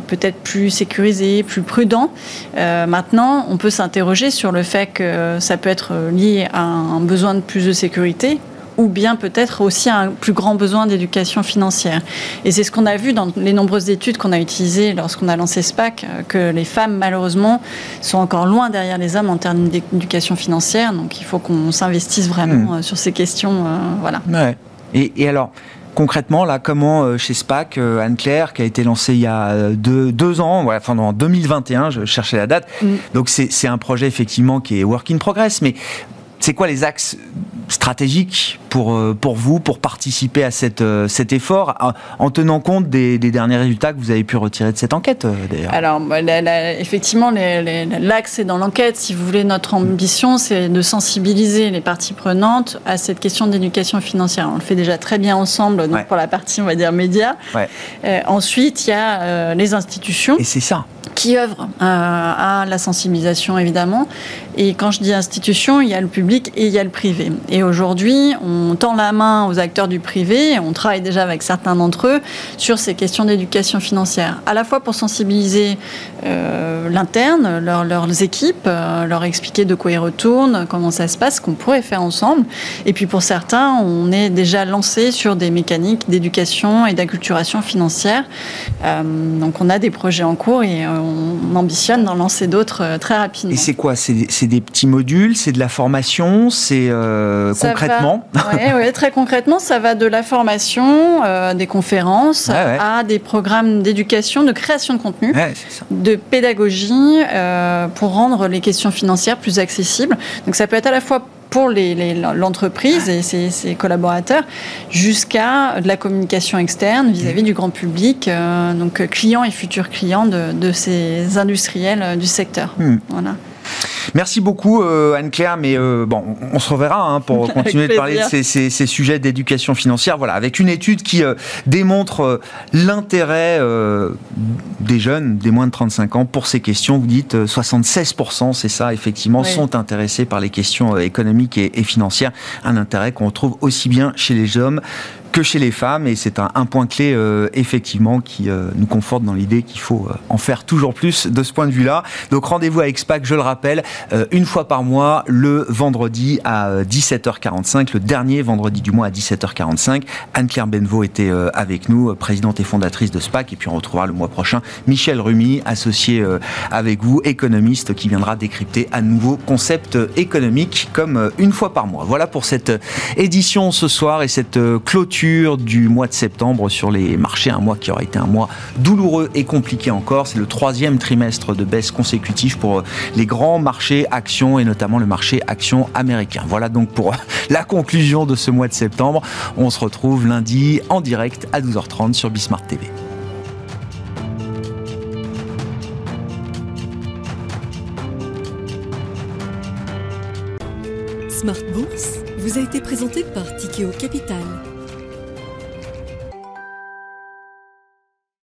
peut-être plus sécurisés, plus prudents. Euh, maintenant, on peut s'interroger sur le fait que ça peut être lié à un besoin de plus de sécurité ou bien peut-être aussi un plus grand besoin d'éducation financière. Et c'est ce qu'on a vu dans les nombreuses études qu'on a utilisées lorsqu'on a lancé SPAC, euh, que les femmes, malheureusement, sont encore loin derrière les hommes en termes d'éducation financière. Donc il faut qu'on s'investisse vraiment mmh. sur ces questions. Euh, voilà. Ouais. Et, et alors concrètement, là, comment chez SPAC, Anne-Claire, qui a été lancée il y a deux, deux ans, voilà, enfin en 2021, je cherchais la date. Mmh. Donc c'est un projet effectivement qui est work in progress, mais c'est quoi les axes stratégiques pour, euh, pour vous, pour participer à cette, euh, cet effort, en tenant compte des, des, derniers résultats que vous avez pu retirer de cette enquête, euh, d'ailleurs Alors, bah, la, la, effectivement, l'axe est dans l'enquête. Si vous voulez, notre ambition, c'est de sensibiliser les parties prenantes à cette question d'éducation financière. On le fait déjà très bien ensemble, donc ouais. pour la partie, on va dire, média. Ouais. Euh, ensuite, il y a euh, les institutions. Et c'est ça qui œuvrent euh, à la sensibilisation évidemment. Et quand je dis institution, il y a le public et il y a le privé. Et aujourd'hui, on tend la main aux acteurs du privé, on travaille déjà avec certains d'entre eux sur ces questions d'éducation financière, à la fois pour sensibiliser euh, l'interne, leur, leurs équipes, euh, leur expliquer de quoi ils retournent, comment ça se passe, qu'on pourrait faire ensemble. Et puis pour certains, on est déjà lancé sur des mécaniques d'éducation et d'acculturation financière. Euh, donc on a des projets en cours et on ambitionne d'en lancer d'autres très rapidement. Et c'est quoi? C'est des petits modules? C'est de la formation? C'est concrètement Oui, ouais, très concrètement, ça va de la formation, euh, des conférences, ouais, à des programmes d'éducation, de création de contenu, de pédagogie, euh, pour rendre les questions financières plus accessibles. Donc ça peut être à la fois pour l'entreprise et ses, ses, collaborateurs jusqu'à de la communication externe vis-à-vis -vis du grand public, euh, donc clients et futurs clients de, de ces industriels euh, du secteur. Hmm. Voilà. Merci beaucoup euh, Anne-Claire, mais euh, bon, on, on, se reverra hein, pour [LAUGHS] continuer de parler de ces, ces, ces sujets d'éducation financière. Voilà, avec une étude qui euh, démontre l'intérêt des jeunes, des moins de 35 ans, pour ces questions. Vous dites 76%, c'est ça, effectivement, oui. sont intéressés par les questions économiques et, et financières. Un intérêt qu'on retrouve aussi bien chez les hommes que chez les femmes et c'est un, un, point clé euh, effectivement qui euh, nous conforte dans l'idée qu'il faut euh, en faire toujours plus de ce point de vue-là. Donc rendez-vous avec SPAC, je le rappelle, une fois par mois le vendredi à 17h45, le dernier vendredi du mois à 17h45. Anne-Claire Benvaux était avec nous, présidente et fondatrice de SPAC et puis on retrouvera le mois prochain Michel Rumi, associé avec vous, économiste qui viendra décrypter à nouveau concept économique comme une fois par mois. Voilà pour cette édition ce soir et cette du mois de septembre sur les marchés, un mois qui aura été un mois douloureux et compliqué encore. C'est le troisième trimestre de baisse consécutive pour les grands marchés actions et notamment le marché actions américain. Voilà donc pour [LAUGHS] la conclusion de ce mois de septembre. On se retrouve lundi en direct à 12h30 sur Bismart TV. Smart Bourse vous a été présenté par Tikeo Capital